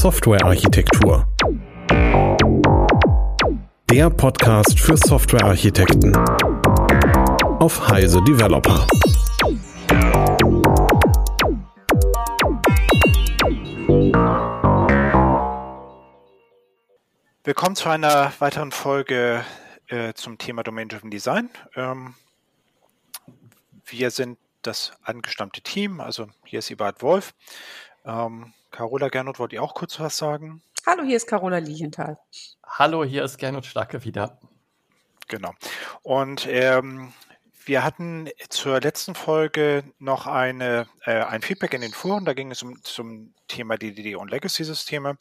Softwarearchitektur. Der Podcast für Softwarearchitekten auf Heise Developer. Willkommen zu einer weiteren Folge äh, zum Thema Domain-Driven Design. Ähm, wir sind das angestammte Team, also hier ist Ibad Wolf. Ähm, Carola Gernot, wollt ihr auch kurz was sagen? Hallo, hier ist Carola Liechenthal. Hallo, hier ist Gernot Stacke wieder. Genau. Und ähm, wir hatten zur letzten Folge noch eine, äh, ein Feedback in den Foren, da ging es um, zum Thema DDD und Legacy-Systeme.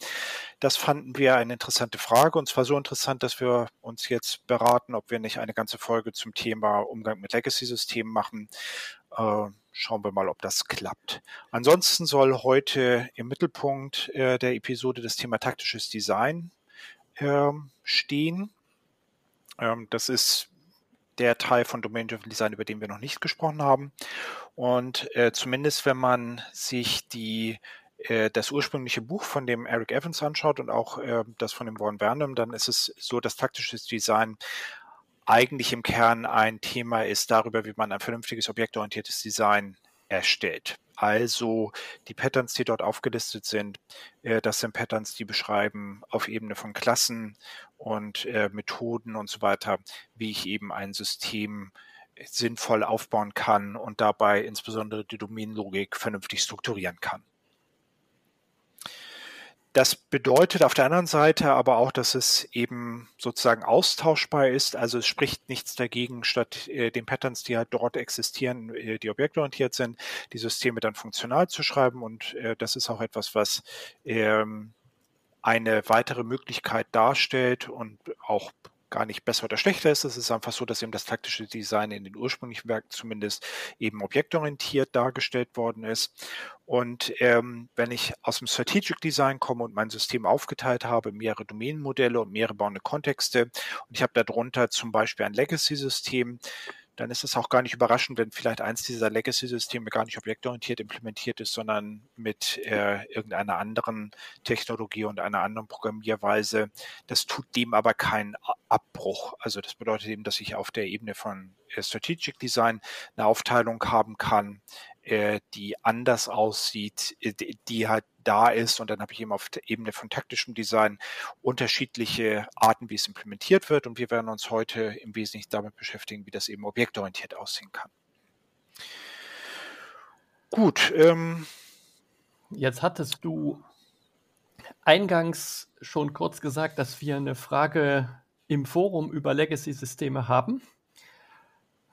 Das fanden wir eine interessante Frage und zwar so interessant, dass wir uns jetzt beraten, ob wir nicht eine ganze Folge zum Thema Umgang mit Legacy-Systemen machen. Äh, schauen wir mal, ob das klappt. Ansonsten soll heute im Mittelpunkt äh, der Episode das Thema taktisches Design äh, stehen. Ähm, das ist der Teil von Domain-Driven Design, über den wir noch nicht gesprochen haben. Und äh, zumindest wenn man sich die äh, das ursprüngliche Buch von dem Eric Evans anschaut und auch äh, das von dem Warren Burnham, dann ist es so, dass taktisches Design eigentlich im Kern ein Thema ist darüber, wie man ein vernünftiges objektorientiertes Design erstellt. Also die Patterns, die dort aufgelistet sind, äh, das sind Patterns, die beschreiben auf Ebene von Klassen und äh, Methoden und so weiter, wie ich eben ein System sinnvoll aufbauen kann und dabei insbesondere die Domänenlogik vernünftig strukturieren kann. Das bedeutet auf der anderen Seite aber auch, dass es eben sozusagen austauschbar ist. Also es spricht nichts dagegen, statt äh, den Patterns, die halt dort existieren, äh, die objektorientiert sind, die Systeme dann funktional zu schreiben. Und äh, das ist auch etwas, was ähm, eine weitere Möglichkeit darstellt und auch gar nicht besser oder schlechter ist. Es ist einfach so, dass eben das taktische Design in den ursprünglichen Werken zumindest eben objektorientiert dargestellt worden ist. Und ähm, wenn ich aus dem Strategic Design komme und mein System aufgeteilt habe, mehrere Domänenmodelle und mehrere bauende Kontexte und ich habe darunter zum Beispiel ein Legacy-System, dann ist es auch gar nicht überraschend, wenn vielleicht eins dieser Legacy-Systeme gar nicht objektorientiert implementiert ist, sondern mit äh, irgendeiner anderen Technologie und einer anderen Programmierweise. Das tut dem aber keinen Abbruch. Also das bedeutet eben, dass ich auf der Ebene von äh, Strategic Design eine Aufteilung haben kann, äh, die anders aussieht, äh, die halt da ist. Und dann habe ich eben auf der Ebene von taktischem Design unterschiedliche Arten, wie es implementiert wird. Und wir werden uns heute im Wesentlichen damit beschäftigen, wie das eben objektorientiert aussehen kann. Gut. Ähm, Jetzt hattest du eingangs schon kurz gesagt, dass wir eine Frage im Forum über Legacy-Systeme haben.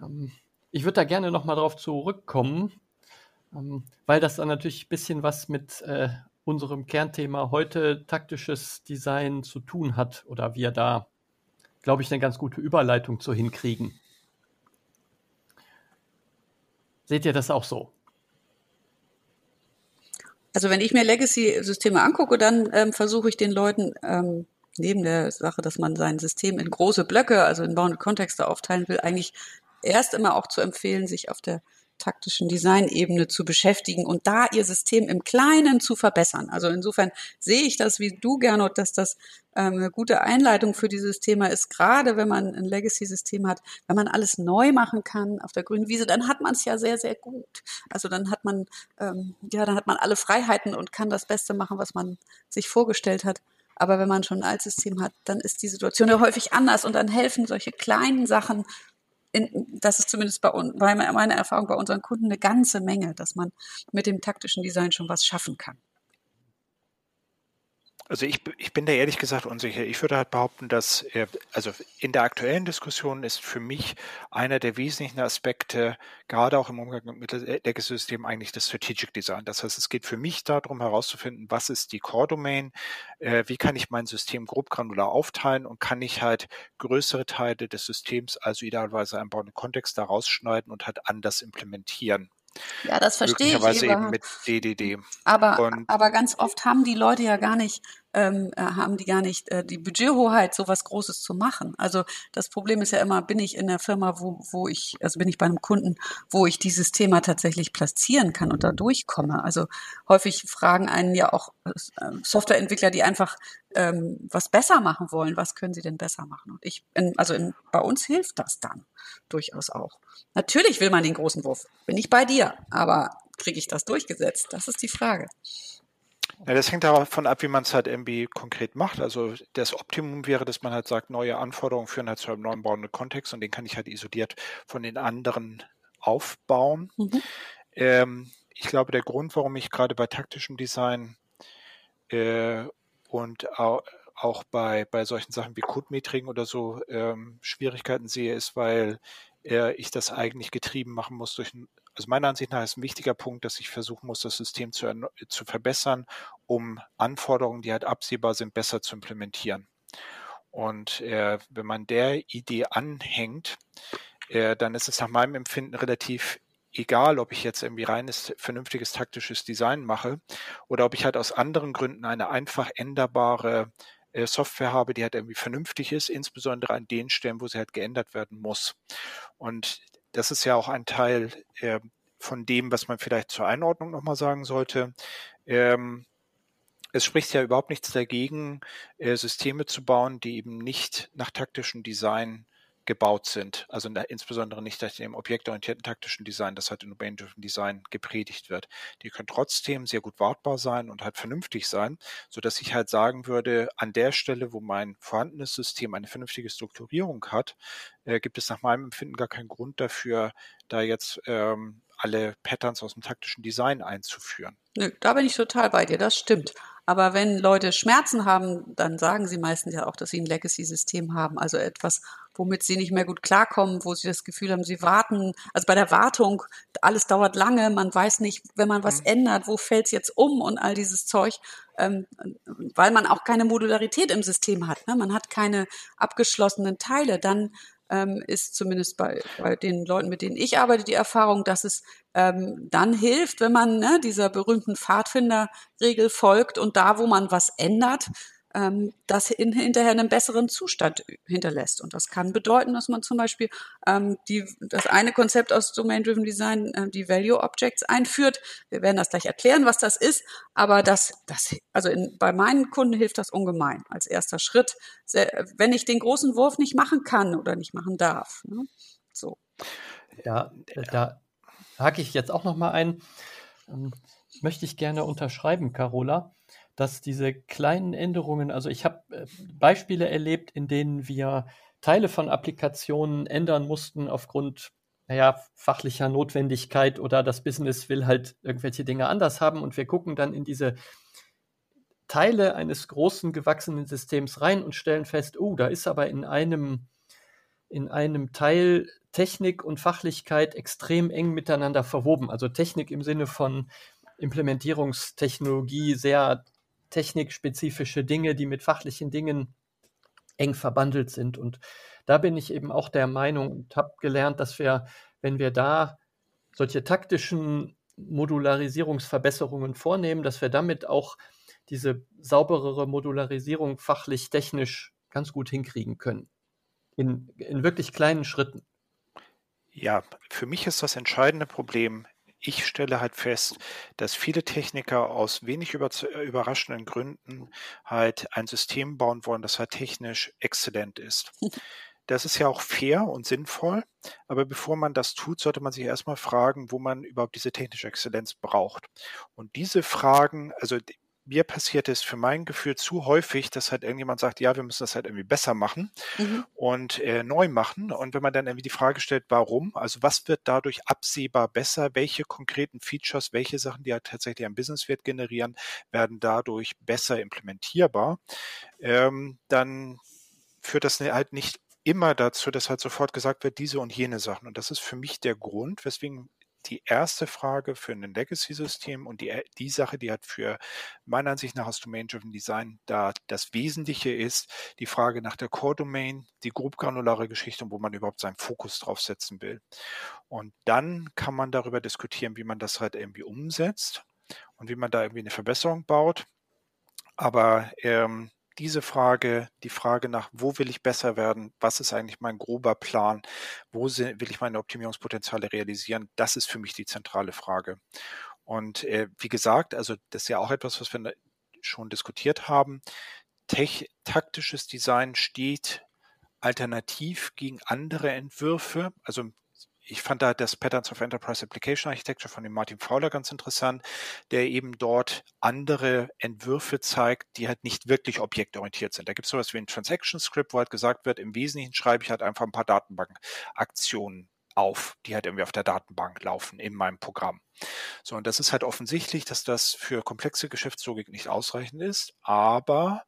Ähm, ich würde da gerne nochmal drauf zurückkommen. Ähm, weil das dann natürlich ein bisschen was mit äh, unserem Kernthema heute taktisches Design zu tun hat oder wir da, glaube ich, eine ganz gute Überleitung zu hinkriegen. Seht ihr das auch so? Also wenn ich mir Legacy-Systeme angucke, dann ähm, versuche ich den Leuten ähm, neben der Sache, dass man sein System in große Blöcke, also in bauende Kontexte aufteilen will, eigentlich erst immer auch zu empfehlen, sich auf der taktischen Designebene zu beschäftigen und da ihr System im Kleinen zu verbessern. Also insofern sehe ich das wie du, Gernot, dass das ähm, eine gute Einleitung für dieses Thema ist, gerade wenn man ein Legacy-System hat, wenn man alles neu machen kann auf der grünen Wiese, dann hat man es ja sehr, sehr gut. Also dann hat man, ähm, ja, dann hat man alle Freiheiten und kann das Beste machen, was man sich vorgestellt hat. Aber wenn man schon ein Altsystem hat, dann ist die Situation ja häufig anders und dann helfen solche kleinen Sachen in, das ist zumindest bei, bei meiner Erfahrung bei unseren Kunden eine ganze Menge, dass man mit dem taktischen Design schon was schaffen kann. Also ich, ich bin da ehrlich gesagt unsicher. Ich würde halt behaupten, dass, äh, also in der aktuellen Diskussion ist für mich einer der wesentlichen Aspekte, gerade auch im Umgang mit Legacy-Systemen, eigentlich das Strategic Design. Das heißt, es geht für mich darum herauszufinden, was ist die Core-Domain, äh, wie kann ich mein System grob granular aufteilen und kann ich halt größere Teile des Systems, also idealerweise einen bauenden Kontext, da rausschneiden und halt anders implementieren. Ja, das verstehe ich. Möglicherweise eben mit DDD. Aber, Und aber ganz oft haben die Leute ja gar nicht ähm, äh, haben die gar nicht äh, die Budgethoheit, so was Großes zu machen. Also das Problem ist ja immer, bin ich in der Firma, wo, wo ich, also bin ich bei einem Kunden, wo ich dieses Thema tatsächlich platzieren kann und da durchkomme. Also häufig fragen einen ja auch äh, Softwareentwickler, die einfach ähm, was besser machen wollen. Was können sie denn besser machen? Und ich, in, also in, bei uns hilft das dann durchaus auch. Natürlich will man den großen Wurf. Bin ich bei dir, aber kriege ich das durchgesetzt? Das ist die Frage. Ja, das hängt davon ab, wie man es halt irgendwie konkret macht. Also das Optimum wäre, dass man halt sagt, neue Anforderungen führen halt zu einem neuen bauenden Kontext und den kann ich halt isoliert von den anderen aufbauen. Mhm. Ähm, ich glaube, der Grund, warum ich gerade bei taktischem Design äh, und auch, bei, bei solchen Sachen wie Codemetriken oder so ähm, Schwierigkeiten sehe, ist, weil äh, ich das eigentlich getrieben machen muss durch ein also meiner Ansicht nach ist ein wichtiger Punkt, dass ich versuchen muss, das System zu, zu verbessern, um Anforderungen, die halt absehbar sind, besser zu implementieren. Und äh, wenn man der Idee anhängt, äh, dann ist es nach meinem Empfinden relativ egal, ob ich jetzt irgendwie reines, vernünftiges taktisches Design mache oder ob ich halt aus anderen Gründen eine einfach änderbare äh, Software habe, die halt irgendwie vernünftig ist, insbesondere an den Stellen, wo sie halt geändert werden muss. Und das ist ja auch ein Teil äh, von dem, was man vielleicht zur Einordnung nochmal sagen sollte. Ähm, es spricht ja überhaupt nichts dagegen, äh, Systeme zu bauen, die eben nicht nach taktischem Design gebaut sind. Also insbesondere nicht nach dem objektorientierten taktischen Design, das halt in domain-driven Design gepredigt wird. Die können trotzdem sehr gut wartbar sein und halt vernünftig sein, so dass ich halt sagen würde, an der Stelle, wo mein vorhandenes System eine vernünftige Strukturierung hat, äh, gibt es nach meinem Empfinden gar keinen Grund dafür, da jetzt ähm, alle Patterns aus dem taktischen Design einzuführen. Nö, da bin ich total bei dir, das stimmt. Aber wenn Leute Schmerzen haben, dann sagen sie meistens ja auch, dass sie ein Legacy-System haben, also etwas, womit sie nicht mehr gut klarkommen, wo sie das Gefühl haben, sie warten. Also bei der Wartung, alles dauert lange, man weiß nicht, wenn man was mhm. ändert, wo fällt es jetzt um und all dieses Zeug, ähm, weil man auch keine Modularität im System hat. Ne? Man hat keine abgeschlossenen Teile. Dann ähm, ist zumindest bei, bei den Leuten, mit denen ich arbeite, die Erfahrung, dass es ähm, dann hilft, wenn man ne, dieser berühmten Pfadfinderregel folgt und da, wo man was ändert, ähm, das in, hinterher einen besseren Zustand hinterlässt. Und das kann bedeuten, dass man zum Beispiel ähm, die, das eine Konzept aus Domain-Driven Design, äh, die Value Objects einführt. Wir werden das gleich erklären, was das ist. Aber das, das also in, bei meinen Kunden hilft das ungemein als erster Schritt, wenn ich den großen Wurf nicht machen kann oder nicht machen darf. Ne? So. Ja, da hake ich jetzt auch noch mal ein. Ähm, möchte ich gerne unterschreiben, Carola dass diese kleinen Änderungen, also ich habe äh, Beispiele erlebt, in denen wir Teile von Applikationen ändern mussten aufgrund naja, fachlicher Notwendigkeit oder das Business will halt irgendwelche Dinge anders haben und wir gucken dann in diese Teile eines großen gewachsenen Systems rein und stellen fest, oh, da ist aber in einem, in einem Teil Technik und Fachlichkeit extrem eng miteinander verwoben. Also Technik im Sinne von Implementierungstechnologie sehr technikspezifische Dinge, die mit fachlichen Dingen eng verbandelt sind. Und da bin ich eben auch der Meinung und habe gelernt, dass wir, wenn wir da solche taktischen Modularisierungsverbesserungen vornehmen, dass wir damit auch diese sauberere Modularisierung fachlich, technisch ganz gut hinkriegen können. In, in wirklich kleinen Schritten. Ja, für mich ist das entscheidende Problem ich stelle halt fest, dass viele Techniker aus wenig über, überraschenden Gründen halt ein System bauen wollen, das halt technisch exzellent ist. Das ist ja auch fair und sinnvoll, aber bevor man das tut, sollte man sich erstmal fragen, wo man überhaupt diese technische Exzellenz braucht. Und diese Fragen, also mir passiert es für mein Gefühl zu häufig, dass halt irgendjemand sagt, ja, wir müssen das halt irgendwie besser machen mhm. und äh, neu machen. Und wenn man dann irgendwie die Frage stellt, warum, also was wird dadurch absehbar besser, welche konkreten Features, welche Sachen, die halt tatsächlich einen Businesswert generieren, werden dadurch besser implementierbar, ähm, dann führt das halt nicht immer dazu, dass halt sofort gesagt wird, diese und jene Sachen. Und das ist für mich der Grund, weswegen die erste Frage für ein Legacy-System und die, die Sache, die hat für meiner Ansicht nach aus Domain-Driven Design da das Wesentliche ist, die Frage nach der Core-Domain, die grobgranulare Geschichte, wo man überhaupt seinen Fokus drauf setzen will. Und dann kann man darüber diskutieren, wie man das halt irgendwie umsetzt und wie man da irgendwie eine Verbesserung baut. Aber ähm, diese Frage, die Frage nach, wo will ich besser werden, was ist eigentlich mein grober Plan, wo will ich meine Optimierungspotenziale realisieren, das ist für mich die zentrale Frage. Und äh, wie gesagt, also das ist ja auch etwas, was wir schon diskutiert haben. Tech, taktisches Design steht alternativ gegen andere Entwürfe. Also ich fand da das Patterns of Enterprise Application Architecture von dem Martin Fowler ganz interessant, der eben dort andere Entwürfe zeigt, die halt nicht wirklich objektorientiert sind. Da gibt es sowas wie ein Transaction Script, wo halt gesagt wird, im Wesentlichen schreibe ich halt einfach ein paar Datenbankaktionen auf, die halt irgendwie auf der Datenbank laufen in meinem Programm. So, und das ist halt offensichtlich, dass das für komplexe Geschäftslogik nicht ausreichend ist, aber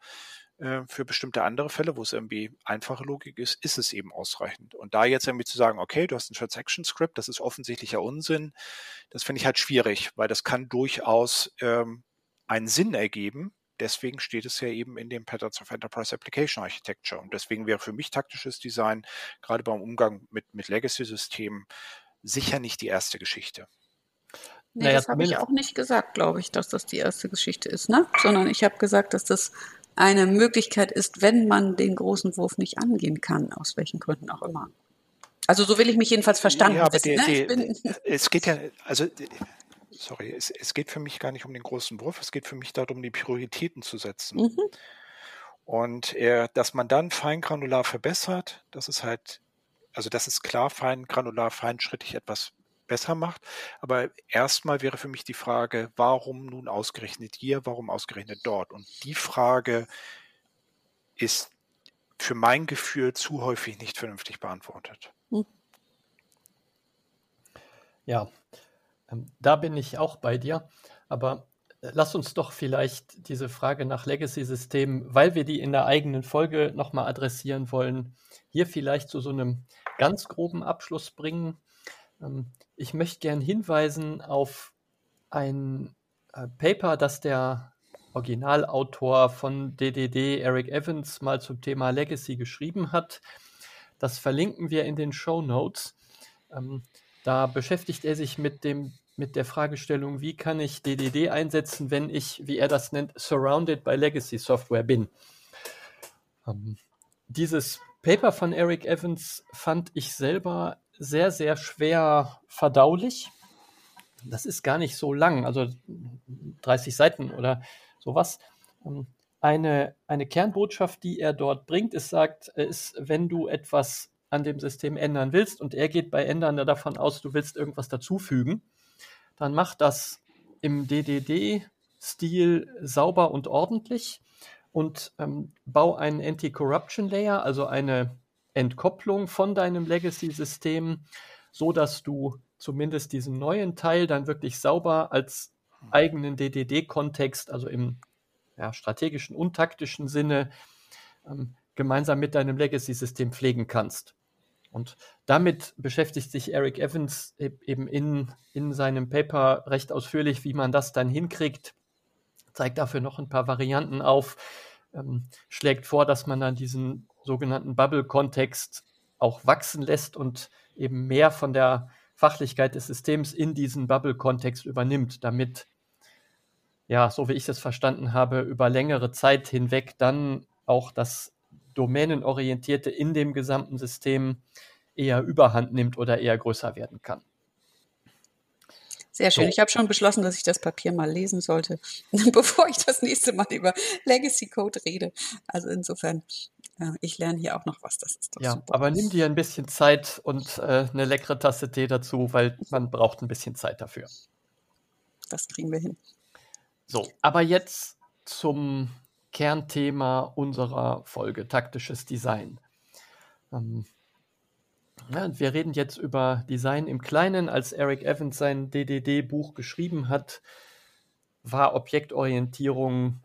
für bestimmte andere Fälle, wo es irgendwie einfache Logik ist, ist es eben ausreichend. Und da jetzt irgendwie zu sagen, okay, du hast ein Transaction Script, das ist offensichtlicher Unsinn, das finde ich halt schwierig, weil das kann durchaus ähm, einen Sinn ergeben. Deswegen steht es ja eben in den Patterns of Enterprise Application Architecture. Und deswegen wäre für mich taktisches Design, gerade beim Umgang mit, mit Legacy-Systemen, sicher nicht die erste Geschichte. Nee, naja, das habe ich auch nicht gesagt, glaube ich, dass das die erste Geschichte ist, ne? Sondern ich habe gesagt, dass das eine Möglichkeit ist, wenn man den großen Wurf nicht angehen kann, aus welchen Gründen auch immer. Also so will ich mich jedenfalls verstanden ja, aber wissen, die, ne? die, es geht ja, also sorry, es, es, geht für mich gar nicht um den großen Wurf, es geht für mich darum, die Prioritäten zu setzen. Mhm. Und äh, dass man dann feingranular verbessert, das ist halt, also das ist klar, feingranular, feinschrittig etwas besser macht. Aber erstmal wäre für mich die Frage, warum nun ausgerechnet hier, warum ausgerechnet dort? Und die Frage ist für mein Gefühl zu häufig nicht vernünftig beantwortet. Hm. Ja, ähm, da bin ich auch bei dir. Aber äh, lass uns doch vielleicht diese Frage nach Legacy-Systemen, weil wir die in der eigenen Folge nochmal adressieren wollen, hier vielleicht zu so einem ganz groben Abschluss bringen. Ähm, ich möchte gern hinweisen auf ein äh, Paper, das der Originalautor von DDD, Eric Evans, mal zum Thema Legacy geschrieben hat. Das verlinken wir in den Show Notes. Ähm, da beschäftigt er sich mit dem mit der Fragestellung, wie kann ich DDD einsetzen, wenn ich, wie er das nennt, surrounded by Legacy Software bin. Ähm, dieses Paper von Eric Evans fand ich selber sehr, sehr schwer verdaulich. Das ist gar nicht so lang, also 30 Seiten oder sowas. Ähm, eine, eine Kernbotschaft, die er dort bringt, ist, sagt, ist, wenn du etwas an dem System ändern willst und er geht bei Ändern davon aus, du willst irgendwas dazufügen, dann mach das im DDD-Stil sauber und ordentlich und ähm, bau einen Anti-Corruption Layer, also eine Entkopplung von deinem Legacy-System, so dass du zumindest diesen neuen Teil dann wirklich sauber als eigenen DDD-Kontext, also im ja, strategischen und taktischen Sinne, ähm, gemeinsam mit deinem Legacy-System pflegen kannst. Und damit beschäftigt sich Eric Evans e-, eben in, in seinem Paper recht ausführlich, wie man das dann hinkriegt, zeigt dafür noch ein paar Varianten auf, ähm, schlägt vor, dass man dann diesen sogenannten Bubble-Kontext auch wachsen lässt und eben mehr von der Fachlichkeit des Systems in diesen Bubble-Kontext übernimmt, damit, ja, so wie ich das verstanden habe, über längere Zeit hinweg dann auch das Domänenorientierte in dem gesamten System eher überhand nimmt oder eher größer werden kann. Sehr schön. So. Ich habe schon beschlossen, dass ich das Papier mal lesen sollte, bevor ich das nächste Mal über Legacy Code rede. Also insofern, ich lerne hier auch noch was. Das ist doch ja, super. aber nimm dir ein bisschen Zeit und äh, eine leckere Tasse Tee dazu, weil man braucht ein bisschen Zeit dafür. Das kriegen wir hin. So, aber jetzt zum Kernthema unserer Folge, taktisches Design. Ähm, ja, wir reden jetzt über Design im Kleinen. Als Eric Evans sein DDD-Buch geschrieben hat, war Objektorientierung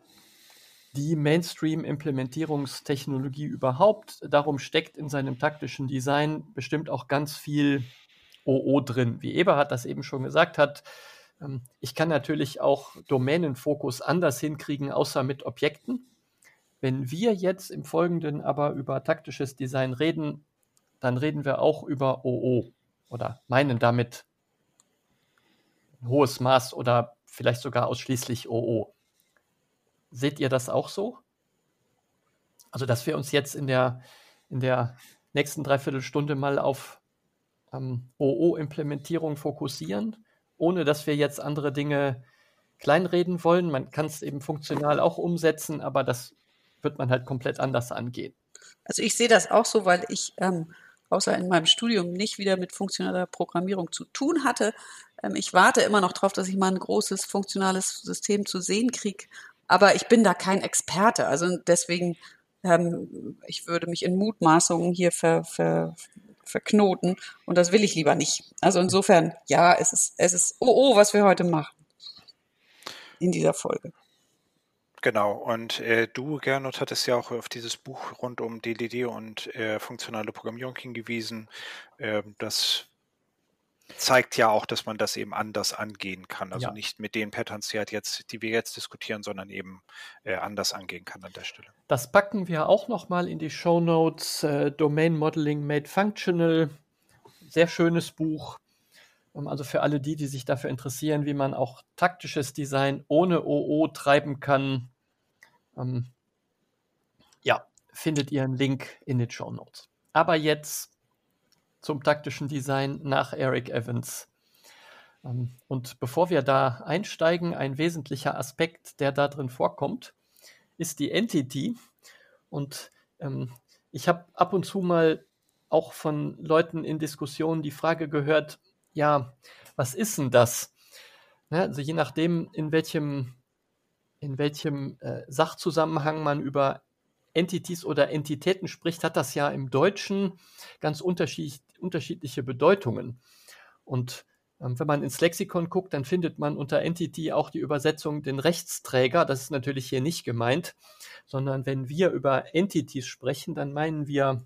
die Mainstream-Implementierungstechnologie überhaupt. Darum steckt in seinem taktischen Design bestimmt auch ganz viel OO drin. Wie Eberhard das eben schon gesagt hat, ähm, ich kann natürlich auch Domänenfokus anders hinkriegen, außer mit Objekten. Wenn wir jetzt im Folgenden aber über taktisches Design reden, dann reden wir auch über OO oder meinen damit ein hohes Maß oder vielleicht sogar ausschließlich OO. Seht ihr das auch so? Also, dass wir uns jetzt in der, in der nächsten Dreiviertelstunde mal auf ähm, OO-Implementierung fokussieren, ohne dass wir jetzt andere Dinge kleinreden wollen. Man kann es eben funktional auch umsetzen, aber das wird man halt komplett anders angehen. Also ich sehe das auch so, weil ich ähm, außer in meinem Studium nicht wieder mit funktionaler Programmierung zu tun hatte. Ähm, ich warte immer noch darauf, dass ich mal ein großes funktionales System zu sehen kriege. Aber ich bin da kein Experte. Also deswegen, ähm, ich würde mich in Mutmaßungen hier ver, ver, verknoten und das will ich lieber nicht. Also insofern, ja, es ist, es ist, oh, oh, was wir heute machen in dieser Folge. Genau, und äh, du, Gernot, hattest ja auch auf dieses Buch rund um DDD und äh, funktionale Programmierung hingewiesen. Äh, das zeigt ja auch, dass man das eben anders angehen kann. Also ja. nicht mit den Patterns, die, halt jetzt, die wir jetzt diskutieren, sondern eben äh, anders angehen kann an der Stelle. Das packen wir auch nochmal in die Show Notes. Äh, Domain Modeling Made Functional. Sehr schönes Buch. Ähm, also für alle die, die sich dafür interessieren, wie man auch taktisches Design ohne OO treiben kann, ähm, ja, findet ihr einen Link in den Show Notes. Aber jetzt zum taktischen Design nach Eric Evans. Ähm, und bevor wir da einsteigen, ein wesentlicher Aspekt, der da drin vorkommt, ist die Entity. Und ähm, ich habe ab und zu mal auch von Leuten in Diskussionen die Frage gehört, ja, was ist denn das? Ne, also je nachdem, in welchem in welchem äh, Sachzusammenhang man über Entities oder Entitäten spricht, hat das ja im Deutschen ganz unterschied unterschiedliche Bedeutungen. Und ähm, wenn man ins Lexikon guckt, dann findet man unter Entity auch die Übersetzung den Rechtsträger. Das ist natürlich hier nicht gemeint, sondern wenn wir über Entities sprechen, dann meinen wir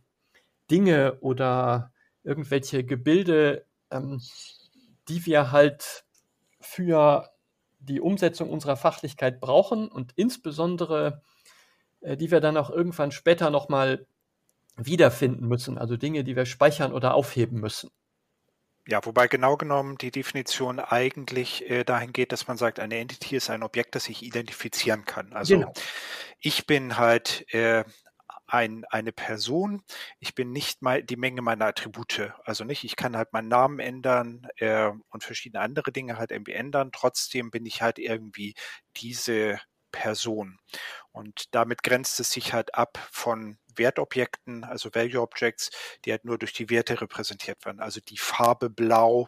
Dinge oder irgendwelche Gebilde, ähm, die wir halt für die Umsetzung unserer Fachlichkeit brauchen und insbesondere, äh, die wir dann auch irgendwann später nochmal wiederfinden müssen, also Dinge, die wir speichern oder aufheben müssen. Ja, wobei genau genommen die Definition eigentlich äh, dahin geht, dass man sagt, eine Entity ist ein Objekt, das ich identifizieren kann. Also genau. ich bin halt äh, ein, eine Person. Ich bin nicht mal die Menge meiner Attribute. Also nicht, ich kann halt meinen Namen ändern äh, und verschiedene andere Dinge halt irgendwie ändern. Trotzdem bin ich halt irgendwie diese Person. Und damit grenzt es sich halt ab von Wertobjekten, also Value Objects, die halt nur durch die Werte repräsentiert werden. Also die Farbe Blau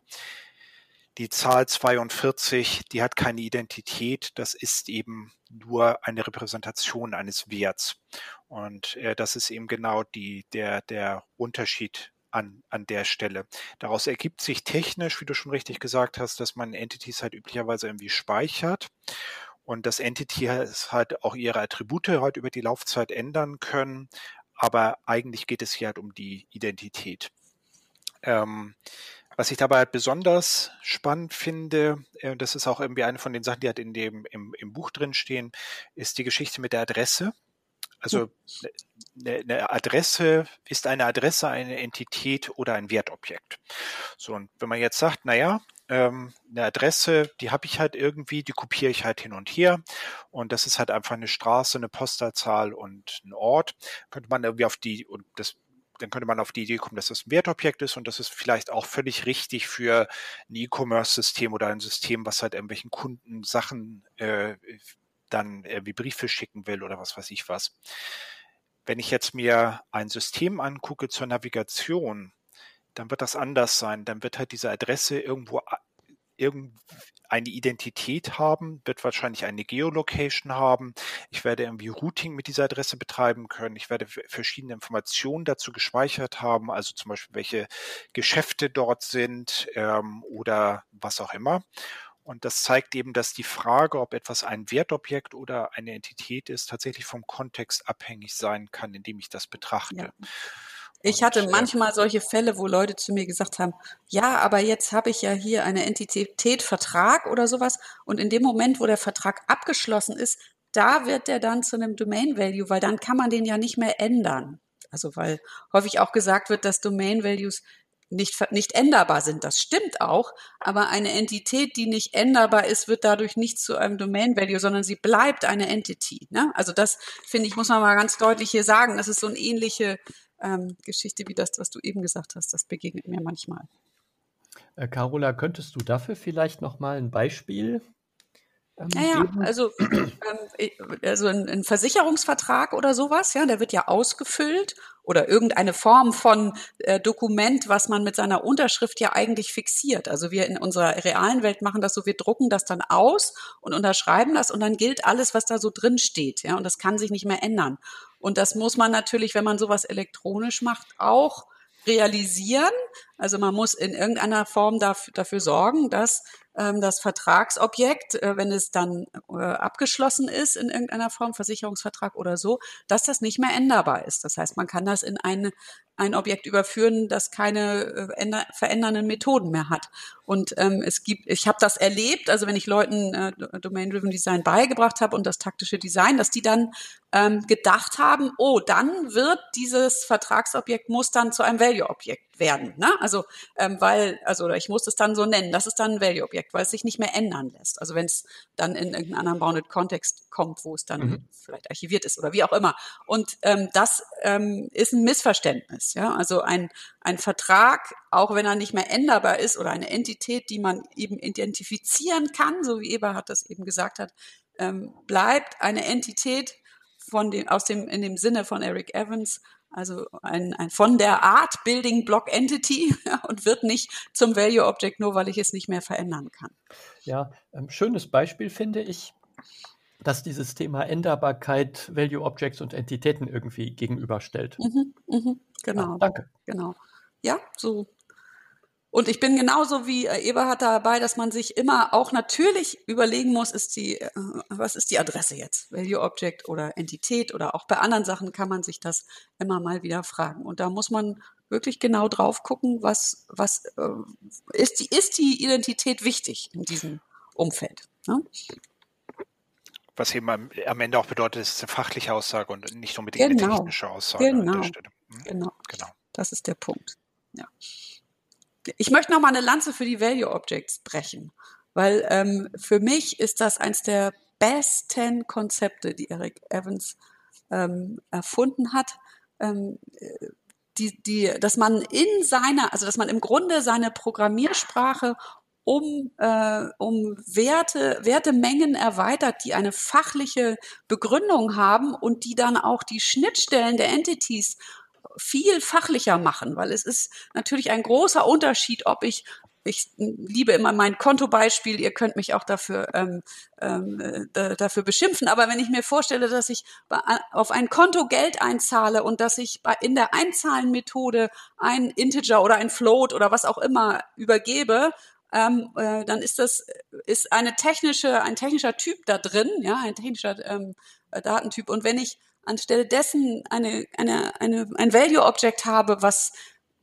die Zahl 42, die hat keine Identität, das ist eben nur eine Repräsentation eines Werts. Und äh, das ist eben genau die, der, der Unterschied an, an der Stelle. Daraus ergibt sich technisch, wie du schon richtig gesagt hast, dass man Entities halt üblicherweise irgendwie speichert und das Entity halt auch ihre Attribute halt über die Laufzeit ändern können. Aber eigentlich geht es hier halt um die Identität. Ähm, was ich dabei halt besonders spannend finde, äh, das ist auch irgendwie eine von den Sachen, die halt in dem, im, im Buch drin stehen, ist die Geschichte mit der Adresse. Also eine, eine Adresse ist eine Adresse eine Entität oder ein Wertobjekt. So, und wenn man jetzt sagt, naja, ähm, eine Adresse, die habe ich halt irgendwie, die kopiere ich halt hin und her. Und das ist halt einfach eine Straße, eine Postleitzahl und ein Ort. Könnte man irgendwie auf die, und das dann könnte man auf die Idee kommen, dass das ein Wertobjekt ist und das ist vielleicht auch völlig richtig für ein E-Commerce-System oder ein System, was halt irgendwelchen Kunden Sachen äh, dann irgendwie Briefe schicken will oder was weiß ich was. Wenn ich jetzt mir ein System angucke zur Navigation, dann wird das anders sein. Dann wird halt diese Adresse irgendwo eine Identität haben, wird wahrscheinlich eine Geolocation haben. Ich werde irgendwie Routing mit dieser Adresse betreiben können. Ich werde verschiedene Informationen dazu gespeichert haben, also zum Beispiel welche Geschäfte dort sind ähm, oder was auch immer. Und das zeigt eben, dass die Frage, ob etwas ein Wertobjekt oder eine Entität ist, tatsächlich vom Kontext abhängig sein kann, in dem ich das betrachte. Ja. Ich hatte manchmal solche Fälle, wo Leute zu mir gesagt haben, ja, aber jetzt habe ich ja hier eine Entität Vertrag oder sowas und in dem Moment, wo der Vertrag abgeschlossen ist, da wird der dann zu einem Domain Value, weil dann kann man den ja nicht mehr ändern. Also weil häufig auch gesagt wird, dass Domain Values nicht, nicht änderbar sind. Das stimmt auch, aber eine Entität, die nicht änderbar ist, wird dadurch nicht zu einem Domain Value, sondern sie bleibt eine Entity. Ne? Also das finde ich, muss man mal ganz deutlich hier sagen. Das ist so eine ähnliche ähm, Geschichte wie das, was du eben gesagt hast. Das begegnet mir manchmal. Äh, Carola, könntest du dafür vielleicht noch mal ein Beispiel ähm, ja, ja, also, ähm, also ein, ein, Versicherungsvertrag oder sowas, ja, der wird ja ausgefüllt oder irgendeine Form von äh, Dokument, was man mit seiner Unterschrift ja eigentlich fixiert. Also wir in unserer realen Welt machen das so, wir drucken das dann aus und unterschreiben das und dann gilt alles, was da so drin steht, ja, und das kann sich nicht mehr ändern. Und das muss man natürlich, wenn man sowas elektronisch macht, auch realisieren. Also man muss in irgendeiner Form dafür, dafür sorgen, dass ähm, das Vertragsobjekt, äh, wenn es dann äh, abgeschlossen ist in irgendeiner Form, Versicherungsvertrag oder so, dass das nicht mehr änderbar ist. Das heißt, man kann das in eine, ein Objekt überführen, das keine äh, verändernden Methoden mehr hat. Und ähm, es gibt, ich habe das erlebt, also wenn ich Leuten äh, Domain-Driven Design beigebracht habe und das taktische Design, dass die dann ähm, gedacht haben, oh, dann wird dieses Vertragsobjekt muss dann zu einem Value-Objekt werden. Ne? Also ähm, weil, also ich muss es dann so nennen, das ist dann ein Value-Objekt, weil es sich nicht mehr ändern lässt. Also wenn es dann in irgendeinen anderen Bounded-Kontext kommt, wo es dann mhm. vielleicht archiviert ist oder wie auch immer. Und ähm, das ähm, ist ein Missverständnis. Ja? Also ein, ein Vertrag, auch wenn er nicht mehr änderbar ist oder eine Entität, die man eben identifizieren kann, so wie Eberhard das eben gesagt hat, ähm, bleibt eine Entität, von dem, aus dem, in dem Sinne von Eric Evans, also ein, ein von der Art Building Block Entity und wird nicht zum Value Object, nur weil ich es nicht mehr verändern kann. Ja, ähm, schönes Beispiel finde ich, dass dieses Thema Änderbarkeit Value Objects und Entitäten irgendwie gegenüberstellt. Mhm, mh, genau. Ja, danke. Genau. Ja, so und ich bin genauso wie äh, Eberhard dabei, dass man sich immer auch natürlich überlegen muss, ist die, äh, was ist die Adresse jetzt? Value Object oder Entität oder auch bei anderen Sachen kann man sich das immer mal wieder fragen. Und da muss man wirklich genau drauf gucken, was, was äh, ist die, ist die Identität wichtig in diesem Umfeld. Ne? Was eben am, am, Ende auch bedeutet, es ist eine fachliche Aussage und nicht unbedingt genau. eine technische Aussage genau. an der Stelle. Hm? Genau. genau. Das ist der Punkt. Ja. Ich möchte noch mal eine Lanze für die Value Objects brechen, weil ähm, für mich ist das eins der besten Konzepte, die Eric Evans ähm, erfunden hat. Ähm, die, die, dass man in seiner, also dass man im Grunde seine Programmiersprache um, äh, um Werte, Wertemengen erweitert, die eine fachliche Begründung haben und die dann auch die Schnittstellen der Entities viel fachlicher machen, weil es ist natürlich ein großer Unterschied, ob ich ich liebe immer mein Kontobeispiel. Ihr könnt mich auch dafür ähm, äh, dafür beschimpfen. Aber wenn ich mir vorstelle, dass ich auf ein Konto Geld einzahle und dass ich in der Einzahlenmethode ein Integer oder ein Float oder was auch immer übergebe, ähm, äh, dann ist das ist eine technische ein technischer Typ da drin, ja, ein technischer ähm, Datentyp. Und wenn ich anstelle dessen eine, eine, eine, ein Value Object habe, was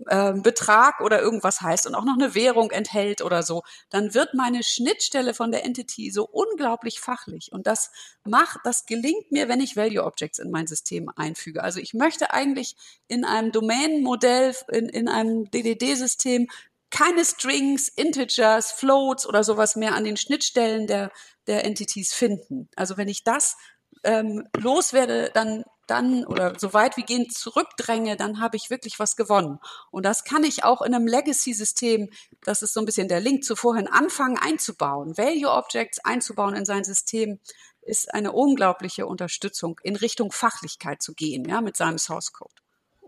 äh, Betrag oder irgendwas heißt und auch noch eine Währung enthält oder so, dann wird meine Schnittstelle von der Entity so unglaublich fachlich. Und das macht, das gelingt mir, wenn ich Value Objects in mein System einfüge. Also ich möchte eigentlich in einem Domain-Modell, in, in einem DDD-System keine Strings, Integers, Floats oder sowas mehr an den Schnittstellen der, der Entities finden. Also wenn ich das ähm, loswerde, dann dann oder so weit wie gehend zurückdränge, dann habe ich wirklich was gewonnen. Und das kann ich auch in einem Legacy-System, das ist so ein bisschen der Link zu vorhin, anfangen einzubauen. Value Objects einzubauen in sein System ist eine unglaubliche Unterstützung, in Richtung Fachlichkeit zu gehen, ja, mit seinem Source Code.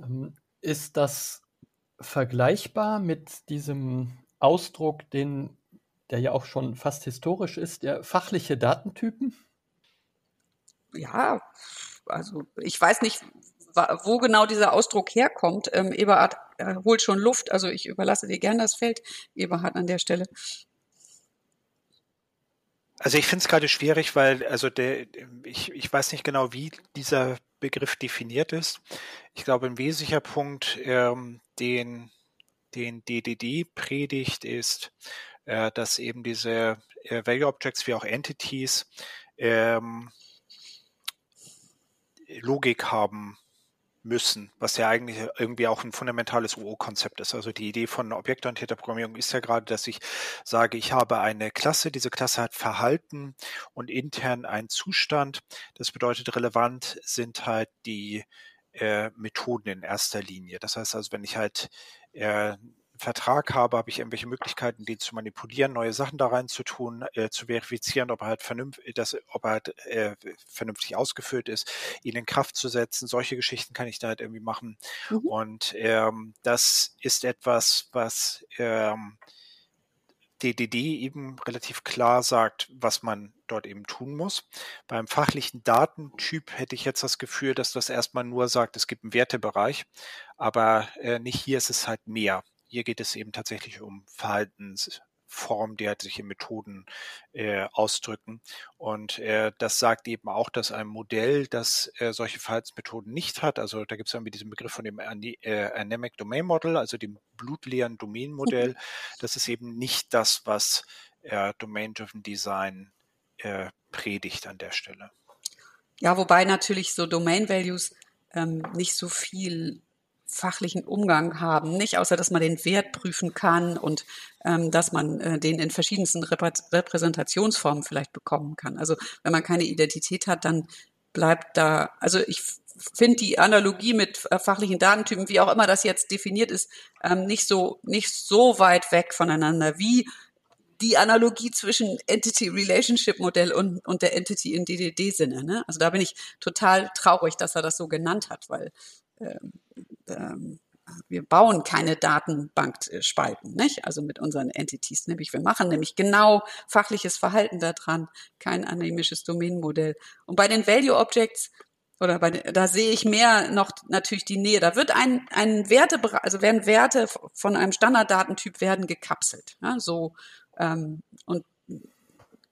Ähm, ist das vergleichbar mit diesem Ausdruck, den, der ja auch schon fast historisch ist, der fachliche Datentypen? ja, also ich weiß nicht, wo genau dieser Ausdruck herkommt. Ähm, Eberhard äh, holt schon Luft, also ich überlasse dir gern das Feld, Eberhard an der Stelle. Also ich finde es gerade schwierig, weil also der ich, ich weiß nicht genau, wie dieser Begriff definiert ist. Ich glaube, ein wesentlicher Punkt, ähm, den, den DDD predigt, ist, äh, dass eben diese äh, Value Objects wie auch Entities ähm, Logik haben müssen, was ja eigentlich irgendwie auch ein fundamentales UO-Konzept ist. Also die Idee von objektorientierter Programmierung ist ja gerade, dass ich sage, ich habe eine Klasse, diese Klasse hat Verhalten und intern einen Zustand. Das bedeutet, relevant sind halt die äh, Methoden in erster Linie. Das heißt also, wenn ich halt äh, Vertrag habe, habe ich irgendwelche Möglichkeiten, den zu manipulieren, neue Sachen da rein zu tun, äh, zu verifizieren, ob er halt vernünftig, dass, ob er halt, äh, vernünftig ausgefüllt ist, ihn in Kraft zu setzen. Solche Geschichten kann ich da halt irgendwie machen. Mhm. Und ähm, das ist etwas, was ähm, DDD eben relativ klar sagt, was man dort eben tun muss. Beim fachlichen Datentyp hätte ich jetzt das Gefühl, dass das erstmal nur sagt, es gibt einen Wertebereich, aber äh, nicht hier ist es halt mehr. Hier geht es eben tatsächlich um halt sich in Methoden äh, ausdrücken. Und äh, das sagt eben auch, dass ein Modell, das äh, solche Verhaltensmethoden nicht hat, also da gibt es irgendwie diesen Begriff von dem äh, Anemic Domain Model, also dem blutleeren Domain-Modell, das ist eben nicht das, was äh, Domain-Driven Design äh, predigt an der Stelle. Ja, wobei natürlich so Domain Values ähm, nicht so viel fachlichen Umgang haben, nicht außer dass man den Wert prüfen kann und ähm, dass man äh, den in verschiedensten Reprä Repräsentationsformen vielleicht bekommen kann. Also wenn man keine Identität hat, dann bleibt da, also ich finde die Analogie mit äh, fachlichen Datentypen, wie auch immer das jetzt definiert ist, ähm, nicht so nicht so weit weg voneinander wie die Analogie zwischen Entity Relationship Modell und, und der Entity in DDD-Sinne. Ne? Also da bin ich total traurig, dass er das so genannt hat, weil ähm, ähm, wir bauen keine Datenbankspalten, nicht? Also mit unseren Entities, nämlich wir machen nämlich genau fachliches Verhalten daran, kein anemisches Domänenmodell. Und bei den Value Objects oder bei da sehe ich mehr noch natürlich die Nähe. Da wird ein, ein Werte, also werden Werte von einem Standarddatentyp werden gekapselt, ja, so ähm, und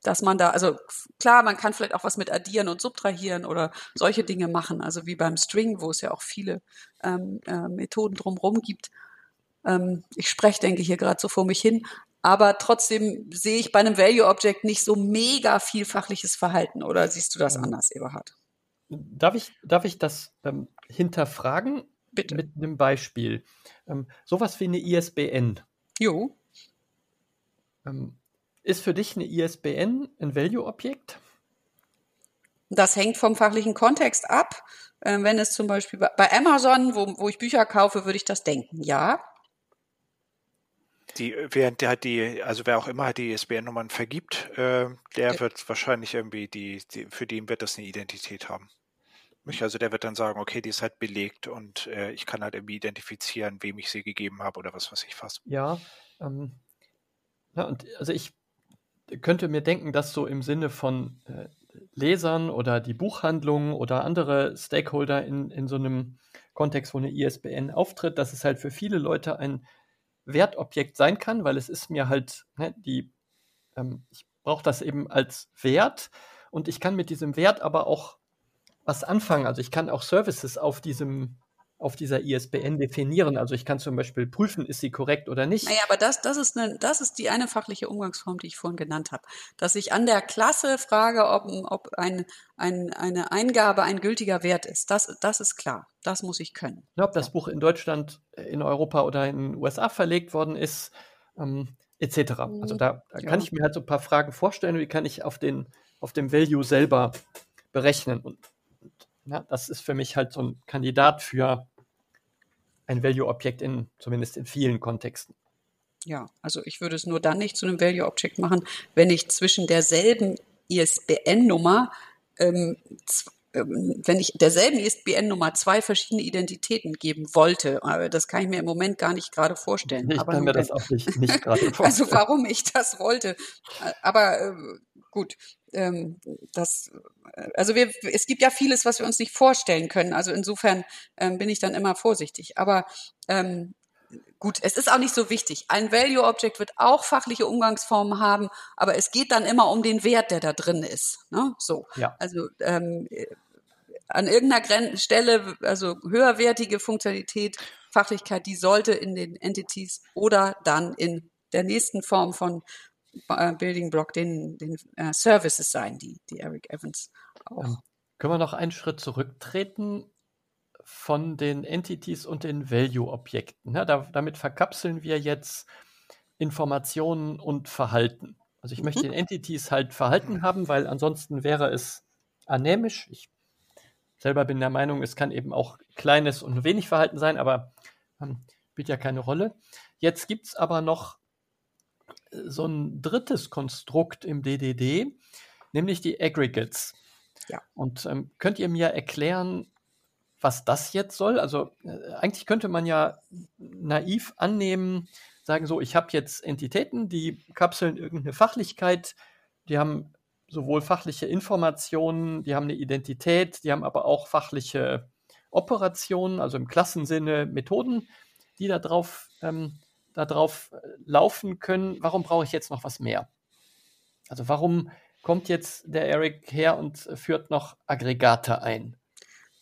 dass man da, also klar, man kann vielleicht auch was mit addieren und subtrahieren oder solche Dinge machen, also wie beim String, wo es ja auch viele ähm, äh, Methoden drumherum gibt. Ähm, ich spreche, denke ich, hier gerade so vor mich hin, aber trotzdem sehe ich bei einem Value Object nicht so mega viel fachliches Verhalten oder siehst du das anders, Eberhard? Darf ich, darf ich das ähm, hinterfragen? Bitte. Mit einem Beispiel. Ähm, sowas wie eine ISBN. Jo. Ähm, ist für dich eine ISBN ein Value-Objekt? Das hängt vom fachlichen Kontext ab. Ähm, wenn es zum Beispiel bei Amazon, wo, wo ich Bücher kaufe, würde ich das denken, ja. Die, während der halt die, also wer auch immer die ISBN-Nummern vergibt, äh, der ja. wird wahrscheinlich irgendwie die, die, für den wird das eine Identität haben. Also der wird dann sagen, okay, die ist halt belegt und äh, ich kann halt irgendwie identifizieren, wem ich sie gegeben habe oder was weiß ich fast. Ja, ähm, ja, und also ich könnte mir denken, dass so im Sinne von äh, Lesern oder die Buchhandlung oder andere Stakeholder in, in so einem Kontext, wo eine ISBN auftritt, dass es halt für viele Leute ein Wertobjekt sein kann, weil es ist mir halt, ne, die, ähm, ich brauche das eben als Wert und ich kann mit diesem Wert aber auch was anfangen. Also ich kann auch Services auf diesem auf dieser ISBN definieren. Also ich kann zum Beispiel prüfen, ist sie korrekt oder nicht. Naja, aber das, das, ist eine, das ist die eine fachliche Umgangsform, die ich vorhin genannt habe. Dass ich an der Klasse frage, ob, ob ein, ein, eine Eingabe ein gültiger Wert ist. Das, das ist klar. Das muss ich können. Ja, ob das Buch in Deutschland, in Europa oder in den USA verlegt worden ist, ähm, etc. Also mhm. da, da ja. kann ich mir halt so ein paar Fragen vorstellen, wie kann ich auf, den, auf dem Value selber berechnen. Und ja, das ist für mich halt so ein Kandidat für ein Value-Objekt in, zumindest in vielen Kontexten. Ja, also ich würde es nur dann nicht zu einem Value-Object machen, wenn ich zwischen derselben ISBN-Nummer, ähm, ähm, wenn ich derselben ISBN-Nummer zwei verschiedene Identitäten geben wollte. Aber das kann ich mir im Moment gar nicht gerade vorstellen. Ich Aber kann mir das auch nicht, nicht gerade also vorstellen. Also warum ich das wollte. Aber äh, gut, ähm, das, äh, also wir, es gibt ja vieles, was wir uns nicht vorstellen können. Also insofern ähm, bin ich dann immer vorsichtig. Aber ähm, gut, es ist auch nicht so wichtig. Ein Value Object wird auch fachliche Umgangsformen haben, aber es geht dann immer um den Wert, der da drin ist. Ne? So. Ja. Also ähm, an irgendeiner Stelle, also höherwertige Funktionalität, Fachlichkeit, die sollte in den Entities oder dann in der nächsten Form von Building Block den, den äh, Services sein, die, die Eric Evans auch. Ähm, können wir noch einen Schritt zurücktreten von den Entities und den Value-Objekten? Ja, da, damit verkapseln wir jetzt Informationen und Verhalten. Also ich mhm. möchte den Entities halt Verhalten haben, weil ansonsten wäre es anämisch. Ich selber bin der Meinung, es kann eben auch kleines und wenig Verhalten sein, aber ähm, spielt ja keine Rolle. Jetzt gibt es aber noch äh, so ein drittes Konstrukt im DDD, nämlich die Aggregates. Ja. Und ähm, könnt ihr mir erklären, was das jetzt soll? Also äh, eigentlich könnte man ja naiv annehmen, sagen so, ich habe jetzt Entitäten, die kapseln irgendeine Fachlichkeit, die haben sowohl fachliche Informationen, die haben eine Identität, die haben aber auch fachliche Operationen, also im Klassensinne Methoden, die da drauf, ähm, da drauf äh, laufen können. Warum brauche ich jetzt noch was mehr? Also warum kommt jetzt der Eric her und führt noch Aggregate ein?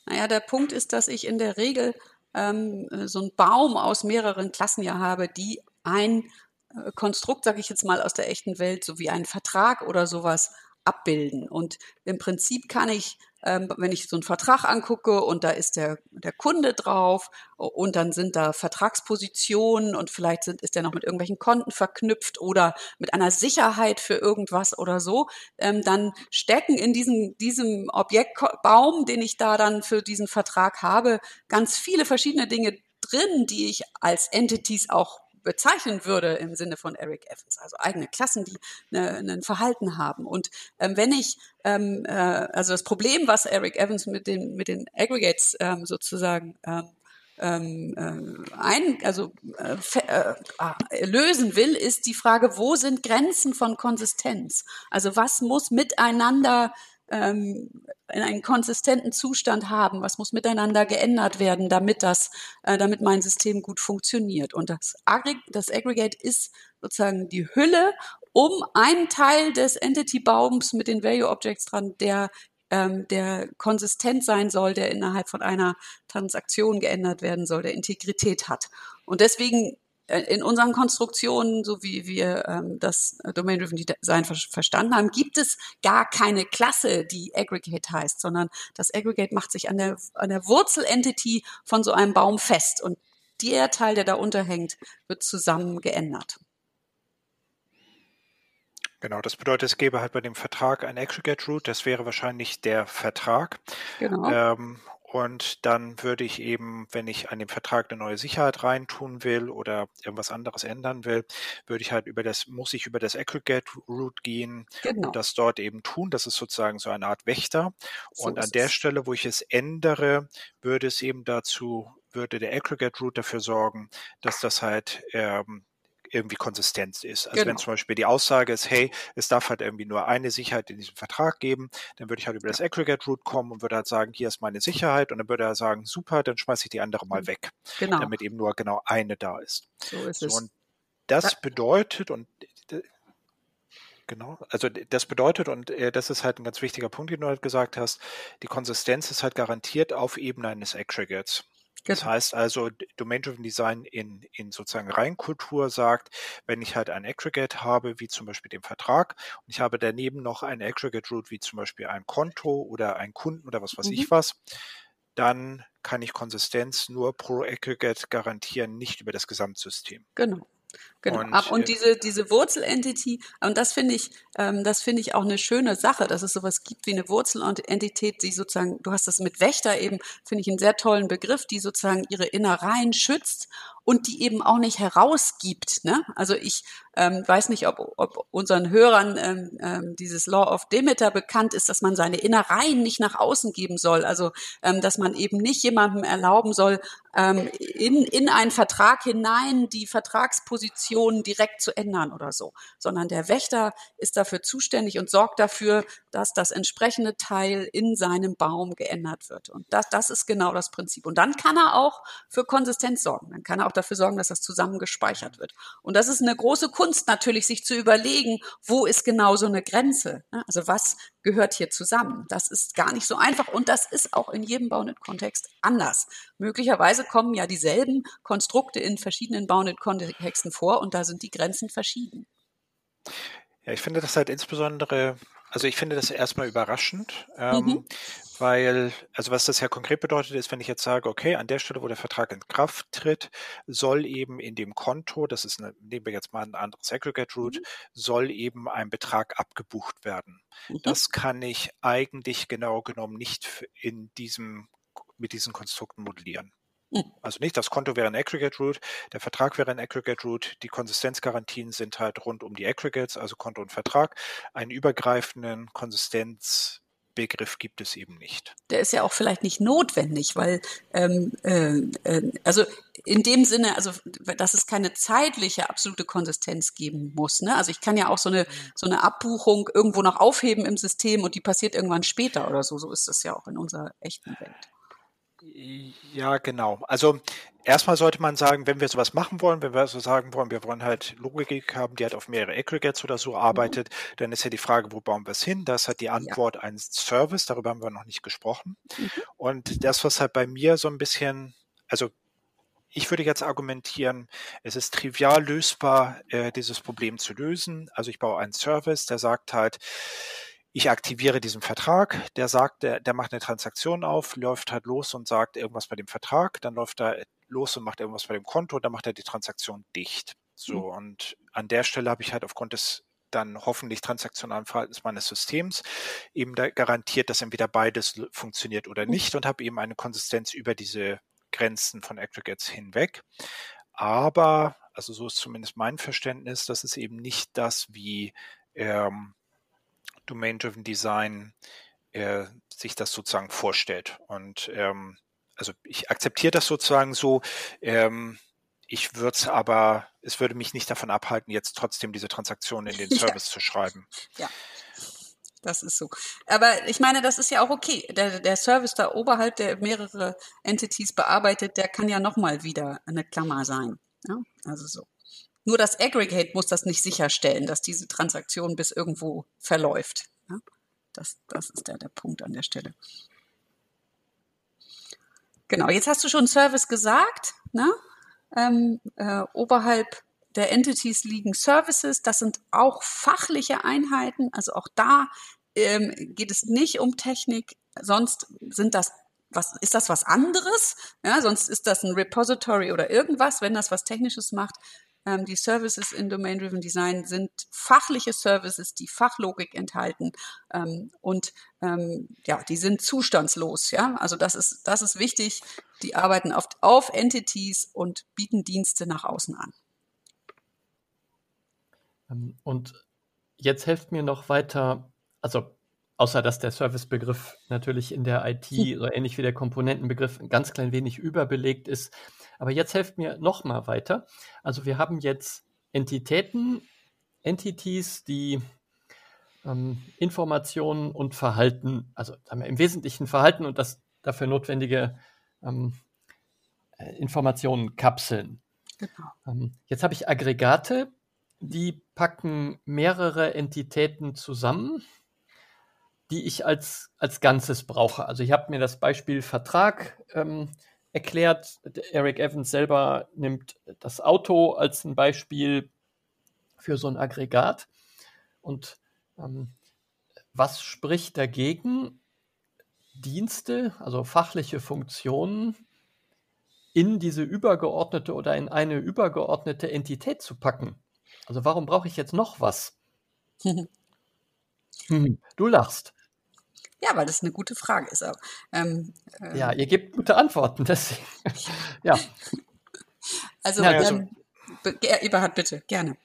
Naja, der Punkt ist, dass ich in der Regel ähm, so einen Baum aus mehreren Klassen ja habe, die ein äh, Konstrukt, sage ich jetzt mal, aus der echten Welt, so wie einen Vertrag oder sowas abbilden. Und im Prinzip kann ich, ähm, wenn ich so einen Vertrag angucke und da ist der, der Kunde drauf und dann sind da Vertragspositionen und vielleicht sind, ist der noch mit irgendwelchen Konten verknüpft oder mit einer Sicherheit für irgendwas oder so, ähm, dann stecken in diesem, diesem Objektbaum, den ich da dann für diesen Vertrag habe, ganz viele verschiedene Dinge drin, die ich als Entities auch bezeichnen würde im Sinne von Eric Evans, also eigene Klassen, die eine, ein Verhalten haben. Und ähm, wenn ich, ähm, äh, also das Problem, was Eric Evans mit den, mit den Aggregates ähm, sozusagen ähm, ähm, äh, ein, also äh, äh, ah, lösen will, ist die Frage, wo sind Grenzen von Konsistenz? Also was muss miteinander ähm, in einen konsistenten Zustand haben? Was muss miteinander geändert werden, damit das, äh, damit mein System gut funktioniert? Und das, Aggr das Aggregate ist sozusagen die Hülle um einen Teil des Entity-Baums mit den Value Objects dran, der ähm, der konsistent sein soll, der innerhalb von einer Transaktion geändert werden soll, der Integrität hat. Und deswegen in unseren Konstruktionen, so wie wir ähm, das Domain-Driven Design ver verstanden haben, gibt es gar keine Klasse, die Aggregate heißt, sondern das Aggregate macht sich an der, an der Wurzel-Entity von so einem Baum fest und der Teil, der da unterhängt, wird zusammen geändert. Genau, das bedeutet, es gäbe halt bei dem Vertrag ein Aggregate Root, das wäre wahrscheinlich der Vertrag. Genau. Ähm, und dann würde ich eben, wenn ich an dem Vertrag eine neue Sicherheit reintun will oder irgendwas anderes ändern will, würde ich halt über das, muss ich über das Aggregate Root gehen genau. und das dort eben tun. Das ist sozusagen so eine Art Wächter. So und an der es. Stelle, wo ich es ändere, würde es eben dazu, würde der Aggregate Root dafür sorgen, dass das halt ähm, irgendwie konsistent ist. Also genau. wenn zum Beispiel die Aussage ist, hey, es darf halt irgendwie nur eine Sicherheit in diesem Vertrag geben, dann würde ich halt über das Aggregate Root kommen und würde halt sagen, hier ist meine Sicherheit und dann würde er sagen, super, dann schmeiße ich die andere mal mhm. weg, genau. damit eben nur genau eine da ist. So ist so, es. Und das bedeutet und Genau, also das bedeutet, und äh, das ist halt ein ganz wichtiger Punkt, den du halt gesagt hast, die Konsistenz ist halt garantiert auf Ebene eines Aggregates. Das genau. heißt also, Domain-Driven Design in, in sozusagen Reinkultur sagt, wenn ich halt ein Aggregate habe, wie zum Beispiel den Vertrag, und ich habe daneben noch ein Aggregate Root, wie zum Beispiel ein Konto oder ein Kunden oder was weiß mhm. ich was, dann kann ich Konsistenz nur pro Aggregate garantieren, nicht über das Gesamtsystem. Genau. Genau. Und, und äh, diese, diese Wurzelentity, und das finde ich, ähm, das finde ich auch eine schöne Sache, dass es sowas gibt wie eine Wurzelentität, die sozusagen, du hast das mit Wächter eben, finde ich einen sehr tollen Begriff, die sozusagen ihre Innereien schützt und die eben auch nicht herausgibt. Ne? Also ich ähm, weiß nicht, ob, ob unseren Hörern ähm, ähm, dieses Law of Demeter bekannt ist, dass man seine Innereien nicht nach außen geben soll. Also ähm, dass man eben nicht jemandem erlauben soll, ähm, in, in einen Vertrag hinein die Vertragsposition direkt zu ändern oder so, sondern der Wächter ist dafür zuständig und sorgt dafür, dass das entsprechende Teil in seinem Baum geändert wird. Und das, das ist genau das Prinzip. Und dann kann er auch für Konsistenz sorgen. Dann kann er auch dafür sorgen, dass das zusammen gespeichert wird. Und das ist eine große Kunst natürlich, sich zu überlegen, wo ist genau so eine Grenze? Ne? Also was gehört hier zusammen? Das ist gar nicht so einfach und das ist auch in jedem Bounded-Kontext anders. Möglicherweise kommen ja dieselben Konstrukte in verschiedenen Bounded-Kontexten vor und da sind die Grenzen verschieden. Ja, ich finde das halt insbesondere, also ich finde das erstmal überraschend, ähm, mhm. Weil, also was das ja konkret bedeutet, ist, wenn ich jetzt sage, okay, an der Stelle, wo der Vertrag in Kraft tritt, soll eben in dem Konto, das ist, eine, nehmen wir jetzt mal ein anderes Aggregate Root, mhm. soll eben ein Betrag abgebucht werden. Mhm. Das kann ich eigentlich genau genommen nicht in diesem, mit diesen Konstrukten modellieren. Also nicht, das Konto wäre ein Aggregate Root, der Vertrag wäre ein Aggregate Root, die Konsistenzgarantien sind halt rund um die Aggregates, also Konto und Vertrag. Einen übergreifenden Konsistenzbegriff gibt es eben nicht. Der ist ja auch vielleicht nicht notwendig, weil ähm, äh, äh, also in dem Sinne, also dass es keine zeitliche absolute Konsistenz geben muss. Ne? Also ich kann ja auch so eine mhm. so eine Abbuchung irgendwo noch aufheben im System und die passiert irgendwann später oder so. So ist das ja auch in unserer echten Welt. Ja, genau. Also erstmal sollte man sagen, wenn wir sowas machen wollen, wenn wir so sagen wollen, wir wollen halt Logik haben, die halt auf mehrere Aggregates oder so arbeitet, mhm. dann ist ja die Frage, wo bauen wir es hin? Das hat die Antwort ja. ein Service, darüber haben wir noch nicht gesprochen. Mhm. Und das, was halt bei mir so ein bisschen, also ich würde jetzt argumentieren, es ist trivial lösbar, äh, dieses Problem zu lösen. Also ich baue einen Service, der sagt halt, ich aktiviere diesen Vertrag, der sagt, der, der macht eine Transaktion auf, läuft halt los und sagt irgendwas bei dem Vertrag, dann läuft er los und macht irgendwas bei dem Konto, dann macht er die Transaktion dicht. So, mhm. und an der Stelle habe ich halt aufgrund des dann hoffentlich transaktionalen Verhaltens meines Systems eben da garantiert, dass entweder beides funktioniert oder nicht und habe eben eine Konsistenz über diese Grenzen von Aggregates hinweg. Aber, also so ist zumindest mein Verständnis, das ist eben nicht das, wie ähm, Domain-Driven Design äh, sich das sozusagen vorstellt. Und ähm, also ich akzeptiere das sozusagen so. Ähm, ich würde es aber, es würde mich nicht davon abhalten, jetzt trotzdem diese Transaktion in den Service ja. zu schreiben. Ja. Das ist so. Aber ich meine, das ist ja auch okay. Der, der Service da oberhalb, der mehrere Entities bearbeitet, der kann ja nochmal wieder eine Klammer sein. Ja? Also so. Nur das Aggregate muss das nicht sicherstellen, dass diese Transaktion bis irgendwo verläuft. Ja? Das, das ist der, der Punkt an der Stelle. Genau, jetzt hast du schon Service gesagt. Ne? Ähm, äh, oberhalb der Entities liegen Services. Das sind auch fachliche Einheiten. Also auch da ähm, geht es nicht um Technik. Sonst sind das was ist das was anderes? Ja, sonst ist das ein Repository oder irgendwas, wenn das was Technisches macht. Ähm, die Services in Domain-Driven Design sind fachliche Services, die Fachlogik enthalten ähm, und ähm, ja, die sind zustandslos. Ja, also das ist das ist wichtig. Die arbeiten oft auf Entities und bieten Dienste nach außen an. Ähm, und jetzt helft mir noch weiter, also außer dass der Servicebegriff natürlich in der IT so ähnlich wie der Komponentenbegriff ein ganz klein wenig überbelegt ist, aber jetzt helft mir noch mal weiter. Also wir haben jetzt Entitäten, Entities, die ähm, Informationen und Verhalten, also im Wesentlichen Verhalten und das dafür notwendige ähm, äh, Informationen kapseln. Genau. Ähm, jetzt habe ich Aggregate, die packen mehrere Entitäten zusammen, die ich als, als Ganzes brauche. Also ich habe mir das Beispiel Vertrag ähm, erklärt. Eric Evans selber nimmt das Auto als ein Beispiel für so ein Aggregat. Und ähm, was spricht dagegen, Dienste, also fachliche Funktionen, in diese übergeordnete oder in eine übergeordnete Entität zu packen? Also warum brauche ich jetzt noch was? hm, du lachst. Ja, weil das eine gute Frage ist. Auch. Ähm, ähm, ja, ihr gebt gute Antworten, deswegen. ja. Also, ja, also ähm, Eberhard, bitte, gerne.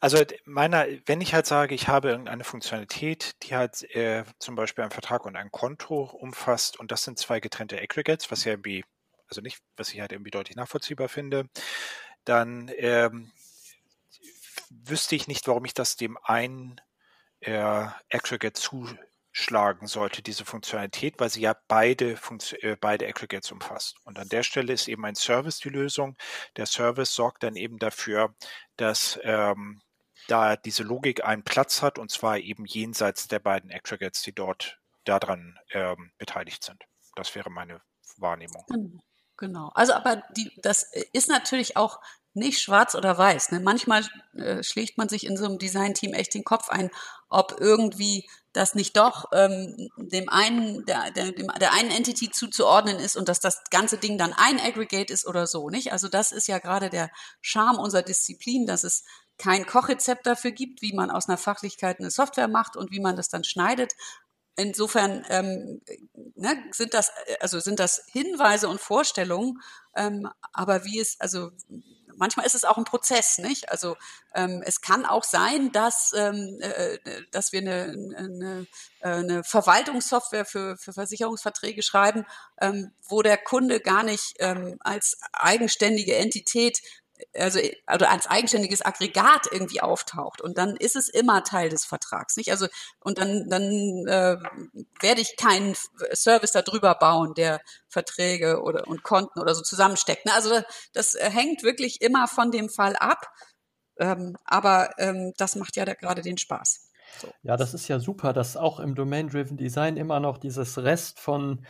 Also meiner, wenn ich halt sage, ich habe irgendeine Funktionalität, die halt äh, zum Beispiel einen Vertrag und ein Konto umfasst und das sind zwei getrennte Aggregates, was ja irgendwie, also nicht, was ich halt irgendwie deutlich nachvollziehbar finde, dann ähm, wüsste ich nicht, warum ich das dem einen äh, Aggregate zu schlagen sollte, diese Funktionalität, weil sie ja beide, Funktion, äh, beide Aggregates umfasst. Und an der Stelle ist eben ein Service die Lösung. Der Service sorgt dann eben dafür, dass ähm, da diese Logik einen Platz hat und zwar eben jenseits der beiden Aggregates, die dort daran ähm, beteiligt sind. Das wäre meine Wahrnehmung. Genau. Also, aber die, das ist natürlich auch nicht schwarz oder weiß. Ne? Manchmal äh, schlägt man sich in so einem Design-Team echt den Kopf ein, ob irgendwie das nicht doch ähm, dem einen, der, der, der einen Entity zuzuordnen ist und dass das ganze Ding dann ein Aggregate ist oder so, nicht? Also das ist ja gerade der Charme unserer Disziplin, dass es kein Kochrezept dafür gibt, wie man aus einer Fachlichkeit eine Software macht und wie man das dann schneidet. Insofern ähm, ne, sind das also sind das Hinweise und Vorstellungen, ähm, aber wie es also manchmal ist es auch ein Prozess, nicht? Also ähm, es kann auch sein, dass, ähm, äh, dass wir eine, eine, äh, eine Verwaltungssoftware für, für Versicherungsverträge schreiben, ähm, wo der Kunde gar nicht ähm, als eigenständige Entität also, also als eigenständiges Aggregat irgendwie auftaucht und dann ist es immer Teil des Vertrags, nicht? Also und dann dann äh, werde ich keinen Service darüber bauen, der Verträge oder und Konten oder so zusammensteckt. Ne? Also das hängt wirklich immer von dem Fall ab, ähm, aber ähm, das macht ja gerade den Spaß. So. Ja, das ist ja super, dass auch im Domain-Driven Design immer noch dieses Rest von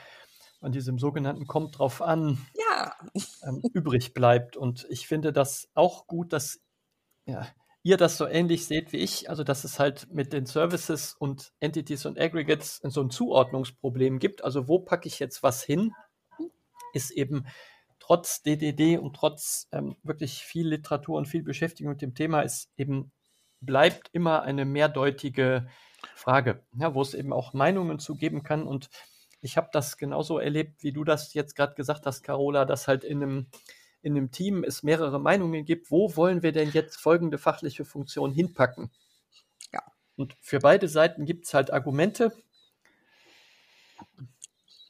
an diesem sogenannten kommt drauf an ja. ähm, übrig bleibt. Und ich finde das auch gut, dass ja, ihr das so ähnlich seht wie ich, also dass es halt mit den Services und Entities und Aggregates so ein Zuordnungsproblem gibt. Also wo packe ich jetzt was hin, ist eben trotz DDD und trotz ähm, wirklich viel Literatur und viel Beschäftigung mit dem Thema ist eben bleibt immer eine mehrdeutige Frage, ja, wo es eben auch Meinungen zu geben kann und ich habe das genauso erlebt, wie du das jetzt gerade gesagt hast, Carola, dass halt in einem, in einem Team es mehrere Meinungen gibt, wo wollen wir denn jetzt folgende fachliche Funktion hinpacken? Ja. Und für beide Seiten gibt es halt Argumente.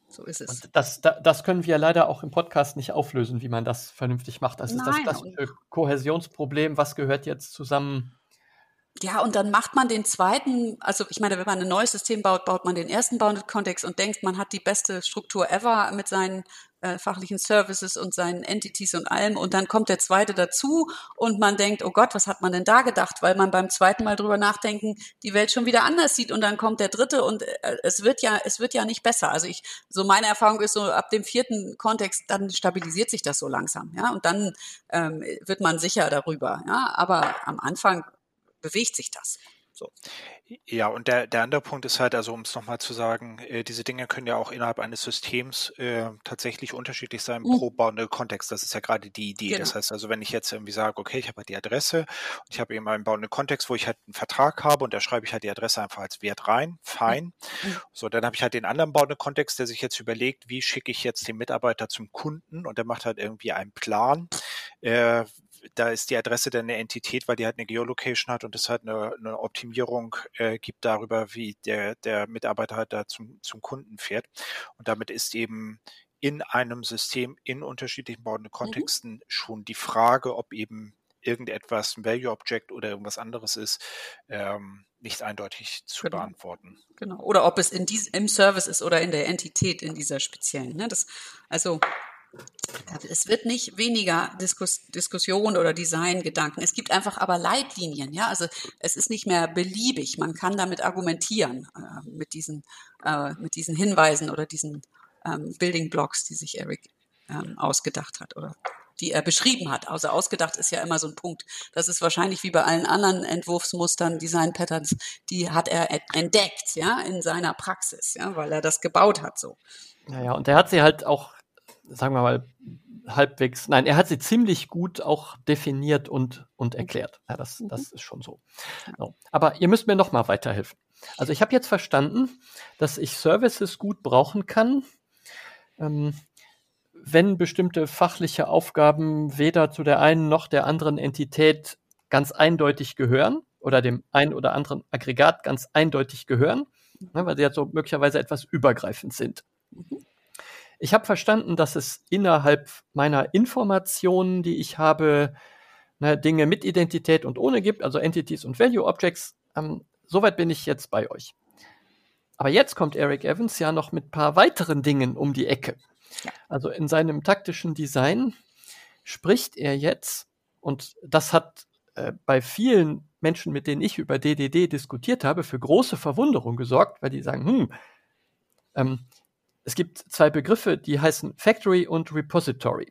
So ist es. Und das, das können wir leider auch im Podcast nicht auflösen, wie man das vernünftig macht. Das Nein. ist das klassische Kohäsionsproblem. Was gehört jetzt zusammen? Ja, und dann macht man den zweiten, also ich meine, wenn man ein neues System baut, baut man den ersten Bounded-Kontext und denkt, man hat die beste Struktur ever mit seinen äh, fachlichen Services und seinen Entities und allem. Und dann kommt der zweite dazu und man denkt, oh Gott, was hat man denn da gedacht? Weil man beim zweiten Mal drüber nachdenken, die Welt schon wieder anders sieht. Und dann kommt der dritte und äh, es wird ja, es wird ja nicht besser. Also ich, so meine Erfahrung ist so, ab dem vierten Kontext, dann stabilisiert sich das so langsam, ja. Und dann ähm, wird man sicher darüber, ja. Aber am Anfang bewegt sich das. So. Ja, und der, der andere Punkt ist halt, also um es nochmal zu sagen, äh, diese Dinge können ja auch innerhalb eines Systems äh, tatsächlich unterschiedlich sein mhm. pro bauende Kontext. Das ist ja gerade die Idee. Genau. Das heißt also, wenn ich jetzt irgendwie sage, okay, ich habe halt die Adresse und ich habe eben einen bauenden Kontext, wo ich halt einen Vertrag habe und da schreibe ich halt die Adresse einfach als Wert rein, fein. Mhm. So, dann habe ich halt den anderen bauenden Kontext, der sich jetzt überlegt, wie schicke ich jetzt den Mitarbeiter zum Kunden und der macht halt irgendwie einen Plan, äh, da ist die Adresse dann eine Entität, weil die halt eine Geolocation hat und es halt eine, eine Optimierung äh, gibt darüber, wie der, der Mitarbeiter halt da zum, zum Kunden fährt. Und damit ist eben in einem System in unterschiedlichen bauenden mhm. Kontexten mhm. schon die Frage, ob eben irgendetwas ein Value Object oder irgendwas anderes ist, ähm, nicht eindeutig zu genau. beantworten. Genau. Oder ob es in dies, im Service ist oder in der Entität in dieser speziellen. Ne? Das, also es wird nicht weniger Diskus Diskussion oder Designgedanken. Es gibt einfach aber Leitlinien, ja. Also es ist nicht mehr beliebig. Man kann damit argumentieren äh, mit diesen äh, mit diesen Hinweisen oder diesen ähm, Building Blocks, die sich Eric ähm, ausgedacht hat oder die er beschrieben hat. Also ausgedacht ist ja immer so ein Punkt. Das ist wahrscheinlich wie bei allen anderen Entwurfsmustern, Design Patterns, die hat er entdeckt, ja, in seiner Praxis, ja, weil er das gebaut hat so. Naja, und er hat sie halt auch sagen wir mal, halbwegs, nein, er hat sie ziemlich gut auch definiert und, und erklärt. Ja, das, mhm. das ist schon so. so. Aber ihr müsst mir noch mal weiterhelfen. Also ich habe jetzt verstanden, dass ich Services gut brauchen kann, ähm, wenn bestimmte fachliche Aufgaben weder zu der einen noch der anderen Entität ganz eindeutig gehören oder dem einen oder anderen Aggregat ganz eindeutig gehören, ne, weil sie ja so möglicherweise etwas übergreifend sind. Mhm. Ich habe verstanden, dass es innerhalb meiner Informationen, die ich habe, ne, Dinge mit Identität und ohne gibt, also Entities und Value Objects. Ähm, soweit bin ich jetzt bei euch. aber jetzt kommt Eric Evans ja noch mit ein paar weiteren Dingen um die Ecke. Ja. Also in seinem taktischen Design spricht er jetzt, und das hat äh, bei vielen Menschen, mit denen ich über DDD diskutiert habe, für große Verwunderung gesorgt, weil die sagen, hm, ähm, es gibt zwei Begriffe, die heißen Factory und Repository.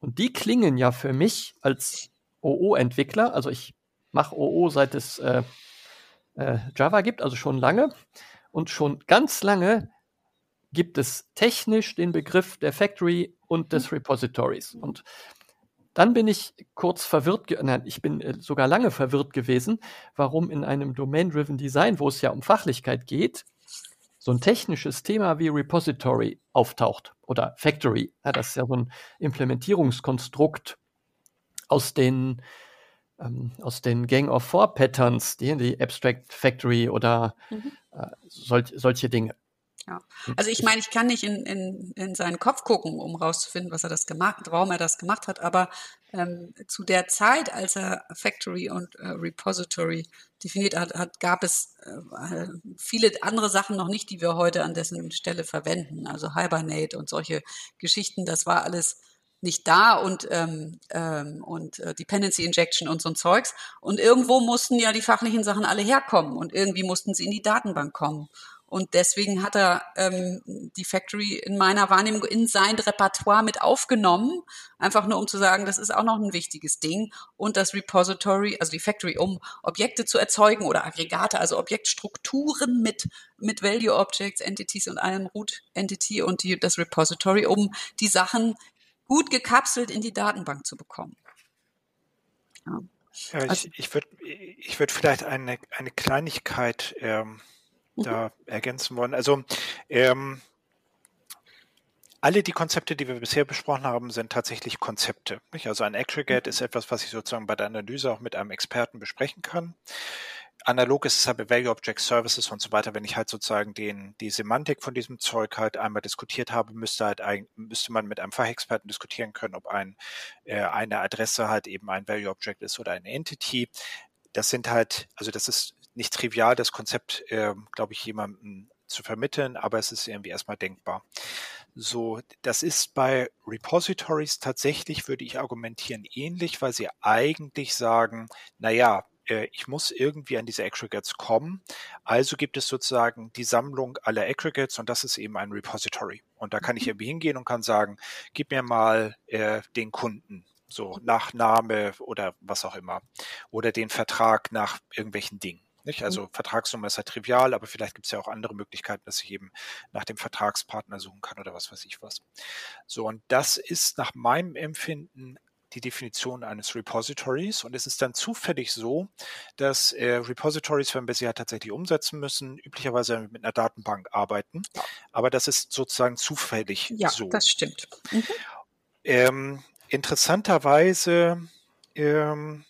Und die klingen ja für mich als OO-Entwickler, also ich mache OO seit es äh, äh, Java gibt, also schon lange. Und schon ganz lange gibt es technisch den Begriff der Factory und des Repositories. Und dann bin ich kurz verwirrt, nein, ich bin äh, sogar lange verwirrt gewesen, warum in einem Domain-Driven Design, wo es ja um Fachlichkeit geht, so ein technisches Thema wie Repository auftaucht oder Factory. Ja, das ist ja so ein Implementierungskonstrukt aus den ähm, aus den Gang of Four Patterns, die, die Abstract Factory oder mhm. äh, solch, solche Dinge. Ja. Also ich meine, ich kann nicht in, in, in seinen Kopf gucken, um rauszufinden, was er das gemacht, warum er das gemacht hat, aber ähm, zu der Zeit, als er Factory und äh, Repository definiert hat, hat gab es äh, viele andere Sachen noch nicht, die wir heute an dessen Stelle verwenden. Also Hibernate und solche Geschichten, das war alles nicht da und, ähm, ähm, und äh, Dependency Injection und so ein Zeugs. Und irgendwo mussten ja die fachlichen Sachen alle herkommen und irgendwie mussten sie in die Datenbank kommen. Und deswegen hat er ähm, die Factory in meiner Wahrnehmung in sein Repertoire mit aufgenommen, einfach nur um zu sagen, das ist auch noch ein wichtiges Ding. Und das Repository, also die Factory, um Objekte zu erzeugen oder Aggregate, also Objektstrukturen mit, mit Value Objects, Entities und einem Root Entity und die, das Repository, um die Sachen gut gekapselt in die Datenbank zu bekommen. Ja. Ja, also, ich, ich würde ich würd vielleicht eine, eine Kleinigkeit ähm, da ergänzen wollen. Also ähm, alle die Konzepte, die wir bisher besprochen haben, sind tatsächlich Konzepte. Nicht? Also ein Aggregate ist etwas, was ich sozusagen bei der Analyse auch mit einem Experten besprechen kann. Analog ist es halt bei Value Object Services und so weiter. Wenn ich halt sozusagen den, die Semantik von diesem Zeug halt einmal diskutiert habe, müsste halt ein, müsste man mit einem Fachexperten diskutieren können, ob ein, äh, eine Adresse halt eben ein Value Object ist oder eine Entity. Das sind halt, also das ist nicht trivial, das Konzept, äh, glaube ich, jemandem zu vermitteln, aber es ist irgendwie erstmal denkbar. So, das ist bei Repositories tatsächlich, würde ich argumentieren, ähnlich, weil sie eigentlich sagen, naja, äh, ich muss irgendwie an diese Aggregates kommen. Also gibt es sozusagen die Sammlung aller Aggregates und das ist eben ein Repository. Und da kann ich mhm. irgendwie hingehen und kann sagen, gib mir mal äh, den Kunden so nach Name oder was auch immer. Oder den Vertrag nach irgendwelchen Dingen. Nicht? Also mhm. Vertragsnummer ist halt trivial, aber vielleicht gibt es ja auch andere Möglichkeiten, dass ich eben nach dem Vertragspartner suchen kann oder was weiß ich was. So, und das ist nach meinem Empfinden die Definition eines Repositories und es ist dann zufällig so, dass äh, Repositories, wenn wir sie halt tatsächlich umsetzen müssen, üblicherweise mit einer Datenbank arbeiten. Aber das ist sozusagen zufällig ja, so. Ja, das stimmt. Mhm. Ähm, interessanterweise ähm,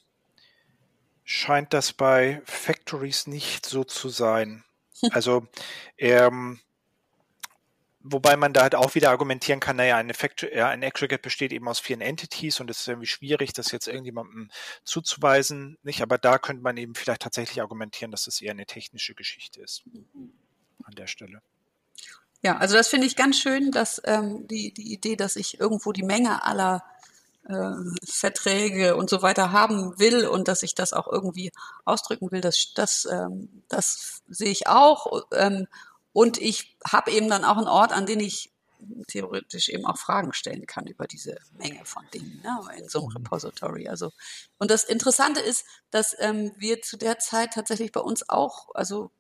scheint das bei Factories nicht so zu sein. Also, ähm, wobei man da halt auch wieder argumentieren kann, naja, ein, Factor, ja, ein Aggregate besteht eben aus vielen Entities und es ist irgendwie schwierig, das jetzt irgendjemandem zuzuweisen, nicht? Aber da könnte man eben vielleicht tatsächlich argumentieren, dass das eher eine technische Geschichte ist. An der Stelle. Ja, also das finde ich ganz schön, dass ähm, die, die Idee, dass ich irgendwo die Menge aller äh, Verträge und so weiter haben will und dass ich das auch irgendwie ausdrücken will, das, das, ähm, das sehe ich auch. Ähm, und ich habe eben dann auch einen Ort, an den ich theoretisch eben auch Fragen stellen kann über diese Menge von Dingen ne, in so einem mhm. Repository. Also und das Interessante ist, dass ähm, wir zu der Zeit tatsächlich bei uns auch, also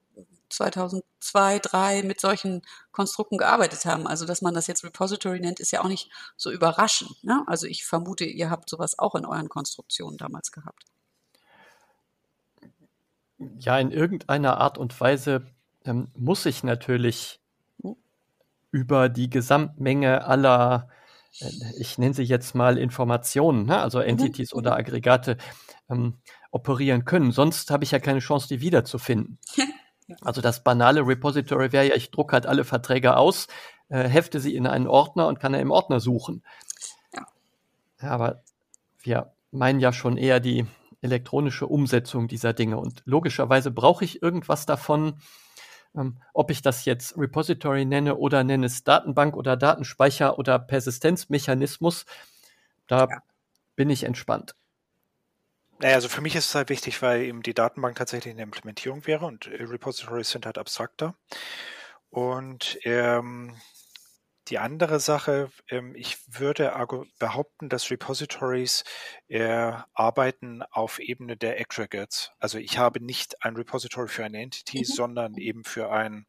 2002, 2003 mit solchen Konstrukten gearbeitet haben. Also, dass man das jetzt Repository nennt, ist ja auch nicht so überraschend. Ne? Also, ich vermute, ihr habt sowas auch in euren Konstruktionen damals gehabt. Ja, in irgendeiner Art und Weise ähm, muss ich natürlich hm? über die Gesamtmenge aller, äh, ich nenne sie jetzt mal Informationen, ne? also mhm, Entities mhm. oder Aggregate, ähm, operieren können. Sonst habe ich ja keine Chance, die wiederzufinden. Also das banale Repository wäre ja, ich drucke halt alle Verträge aus, äh, hefte sie in einen Ordner und kann er im Ordner suchen. Ja. ja. Aber wir meinen ja schon eher die elektronische Umsetzung dieser Dinge. Und logischerweise brauche ich irgendwas davon, Ähm, ob ich das jetzt Repository nenne oder nenne es Datenbank oder Datenspeicher oder Persistenzmechanismus, da ja. bin ich entspannt. Naja, also für mich ist es halt wichtig, weil eben die Datenbank tatsächlich eine Implementierung wäre und Repositories sind halt abstrakter. Und ähm, die andere Sache, ähm, ich würde behaupten, dass Repositories äh, arbeiten auf Ebene der Aggregates. Also ich habe nicht ein Repository für eine Entity, mhm. sondern eben für ein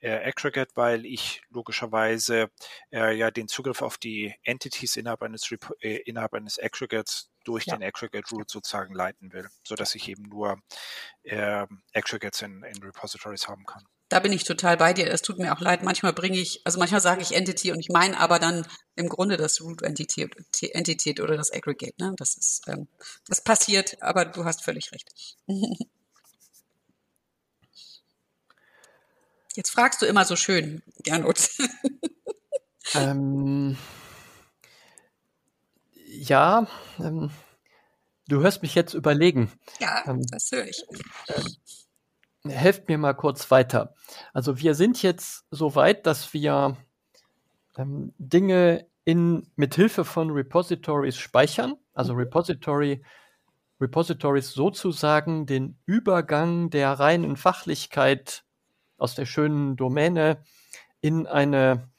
äh, Aggregate, weil ich logischerweise äh, ja den Zugriff auf die Entities innerhalb eines, Repo äh, innerhalb eines Aggregates durch ja. den Aggregate Root sozusagen leiten will, so dass ich eben nur äh, Aggregates in, in Repositories haben kann da bin ich total bei dir. Es tut mir auch leid. Manchmal bringe ich, also manchmal sage ich Entity und ich meine aber dann im Grunde das Root Entity, Entität oder das Aggregate. Ne? Das ist, ähm, das passiert, aber du hast völlig recht. Jetzt fragst du immer so schön, Gernot. ähm, ja, ähm, du hörst mich jetzt überlegen. Ja, ähm, das höre ich. Ähm, helft mir mal kurz weiter. Also wir sind jetzt so weit, dass wir ähm, Dinge in, mit Hilfe von Repositories speichern. Also Repository, Repositories sozusagen den Übergang der reinen Fachlichkeit aus der schönen Domäne in eine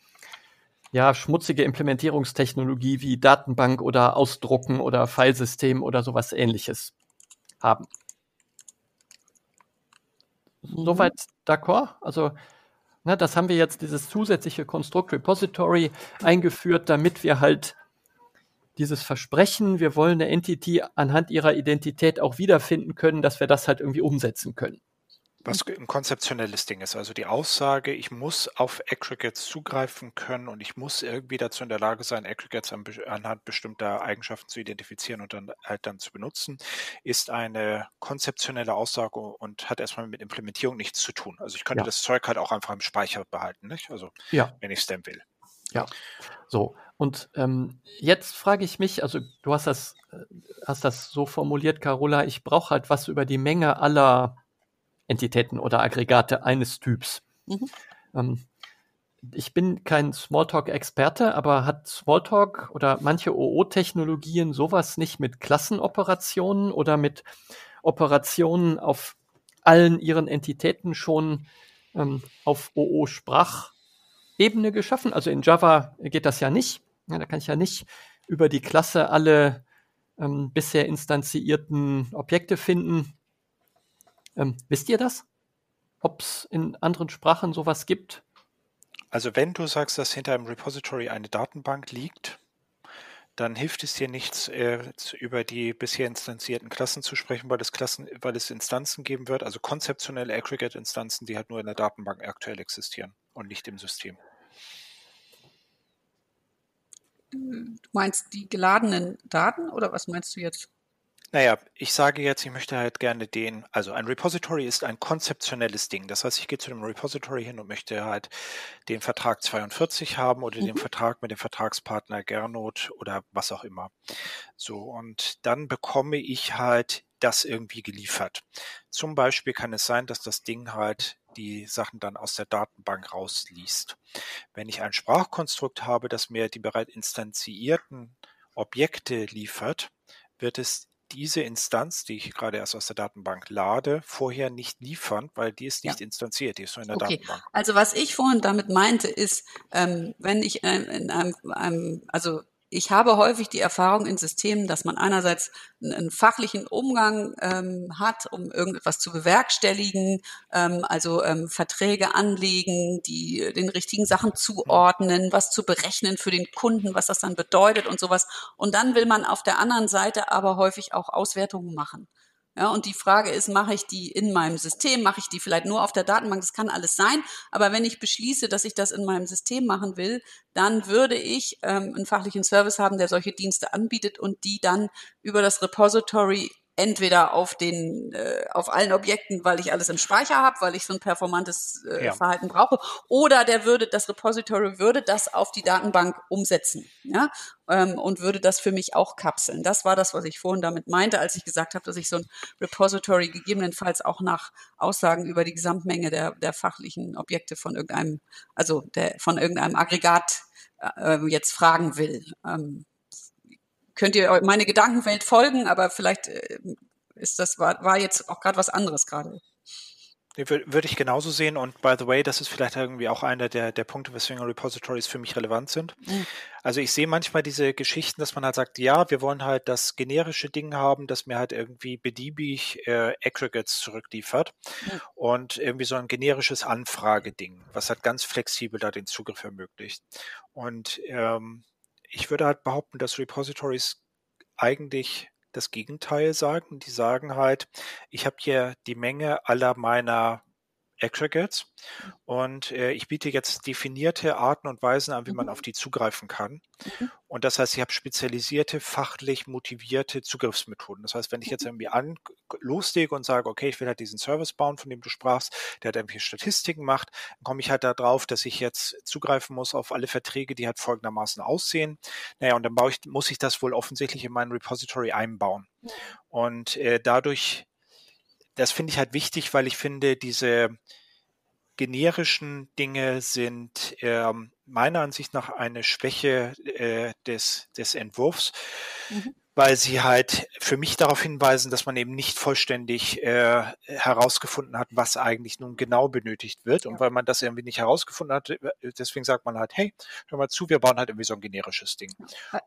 ja, schmutzige Implementierungstechnologie wie Datenbank oder Ausdrucken oder Filesystem oder sowas ähnliches haben. Mhm. Soweit d'accord? Also, ne, das haben wir jetzt, dieses zusätzliche Konstrukt Repository eingeführt, damit wir halt dieses Versprechen, wir wollen eine Entity anhand ihrer Identität auch wiederfinden können, dass wir das halt irgendwie umsetzen können was ein konzeptionelles Ding ist. Also die Aussage, ich muss auf Aggregates zugreifen können und ich muss irgendwie dazu in der Lage sein, Aggregates an, anhand bestimmter Eigenschaften zu identifizieren und dann halt dann zu benutzen, ist eine konzeptionelle Aussage und hat erstmal mit Implementierung nichts zu tun. Also ich könnte ja. das Zeug halt auch einfach im Speicher behalten, nicht? Also ja. wenn ich es denn will. Ja. So. Und ähm, jetzt frage ich mich, also du hast das, äh, hast das so formuliert, Carola, ich brauche halt was über die Menge aller Entitäten oder Aggregate eines Typs. Mhm. Ähm, ich bin kein Smalltalk-Experte, aber hat Smalltalk oder manche OO-Technologien sowas nicht mit Klassenoperationen oder mit Operationen auf allen ihren Entitäten schon ähm, auf OO-Sprachebene geschaffen? Also in Java geht das ja nicht. Ja, da kann ich ja nicht über die Klasse alle ähm, bisher instanzierten Objekte finden ähm, wisst ihr das? Ob es in anderen Sprachen sowas gibt? Also wenn du sagst, dass hinter einem Repository eine Datenbank liegt, dann hilft es dir nichts, äh, über die bisher instanzierten Klassen zu sprechen, weil es Klassen, weil es Instanzen geben wird, also konzeptionelle Aggregate-Instanzen, die halt nur in der Datenbank aktuell existieren und nicht im System. Du meinst die geladenen Daten oder was meinst du jetzt? Naja, ich sage jetzt, ich möchte halt gerne den, also ein Repository ist ein konzeptionelles Ding. Das heißt, ich gehe zu dem Repository hin und möchte halt den Vertrag 42 haben oder mhm. den Vertrag mit dem Vertragspartner Gernot oder was auch immer. So, und dann bekomme ich halt das irgendwie geliefert. Zum Beispiel kann es sein, dass das Ding halt die Sachen dann aus der Datenbank rausliest. Wenn ich ein Sprachkonstrukt habe, das mir die bereits instanzierten Objekte liefert, wird es diese Instanz, die ich gerade erst aus der Datenbank lade, vorher nicht liefern, weil die ist nicht ja. instanziert, die ist nur in der okay. Datenbank. Also was ich vorhin damit meinte, ist, ähm, wenn ich äh, in einem, einem, also ich habe häufig die Erfahrung in Systemen, dass man einerseits einen, fachlichen Umgang ähm, hat, um irgendetwas zu bewerkstelligen, ähm, also ähm, Verträge anlegen, die den richtigen Sachen zuordnen, was zu berechnen für den Kunden, was das dann bedeutet und sowas. Und dann will man auf der anderen Seite aber häufig auch Auswertungen machen. Ja, und die Frage ist, mache ich die in meinem System, mache ich die vielleicht nur auf der Datenbank, das kann alles sein, aber wenn ich beschließe, dass ich das in meinem System machen will, dann würde ich ähm, einen fachlichen Service haben, der solche Dienste anbietet und die dann über das Repository entweder auf den äh, auf allen Objekten, weil ich alles im Speicher habe, weil ich so ein performantes äh, ja. Verhalten brauche, oder der würde das Repository würde das auf die Datenbank umsetzen, ja, ähm, und würde das für mich auch kapseln. Das war das, was ich vorhin damit meinte, als ich gesagt habe, dass ich so ein Repository gegebenenfalls auch nach Aussagen über die Gesamtmenge der der fachlichen Objekte von irgendeinem, also der von irgendeinem Aggregat äh, jetzt fragen will. Ähm, könnt ihr meine Gedankenwelt folgen, aber vielleicht äh, ist das, war, war jetzt auch gerade was anderes gerade. Würde ich genauso sehen und by the way, das ist vielleicht irgendwie auch einer der, der Punkte, weswegen Repositories für mich relevant sind. Mhm. Also ich sehe manchmal diese Geschichten, dass man halt sagt, ja, wir wollen halt das generische Ding haben, das mir halt irgendwie beliebig äh, Aggregates zurückliefert mhm. und irgendwie so ein generisches Anfrageding, was halt ganz flexibel da den Zugriff ermöglicht. Und ähm, ich würde halt behaupten, dass Repositories eigentlich das Gegenteil sagen. Die sagen halt, ich habe hier die Menge aller meiner Aggregates und äh, ich biete jetzt definierte Arten und Weisen an, wie man mhm. auf die zugreifen kann. Mhm. Und das heißt, ich habe spezialisierte, fachlich motivierte Zugriffsmethoden. Das heißt, wenn ich jetzt mhm. irgendwie an loslege und sage, okay, ich will halt diesen Service bauen, von dem du sprachst, der halt irgendwie Statistiken macht, dann komme ich halt darauf, dass ich jetzt zugreifen muss auf alle Verträge, die halt folgendermaßen aussehen. Naja, und dann baue ich, muss ich das wohl offensichtlich in mein Repository einbauen. Und äh, dadurch das finde ich halt wichtig, weil ich finde, diese generischen Dinge sind ähm, meiner Ansicht nach eine Schwäche äh, des, des Entwurfs, mhm. weil sie halt für mich darauf hinweisen, dass man eben nicht vollständig äh, herausgefunden hat, was eigentlich nun genau benötigt wird. Ja. Und weil man das irgendwie nicht herausgefunden hat, äh, deswegen sagt man halt, hey, hör mal zu, wir bauen halt irgendwie so ein generisches Ding.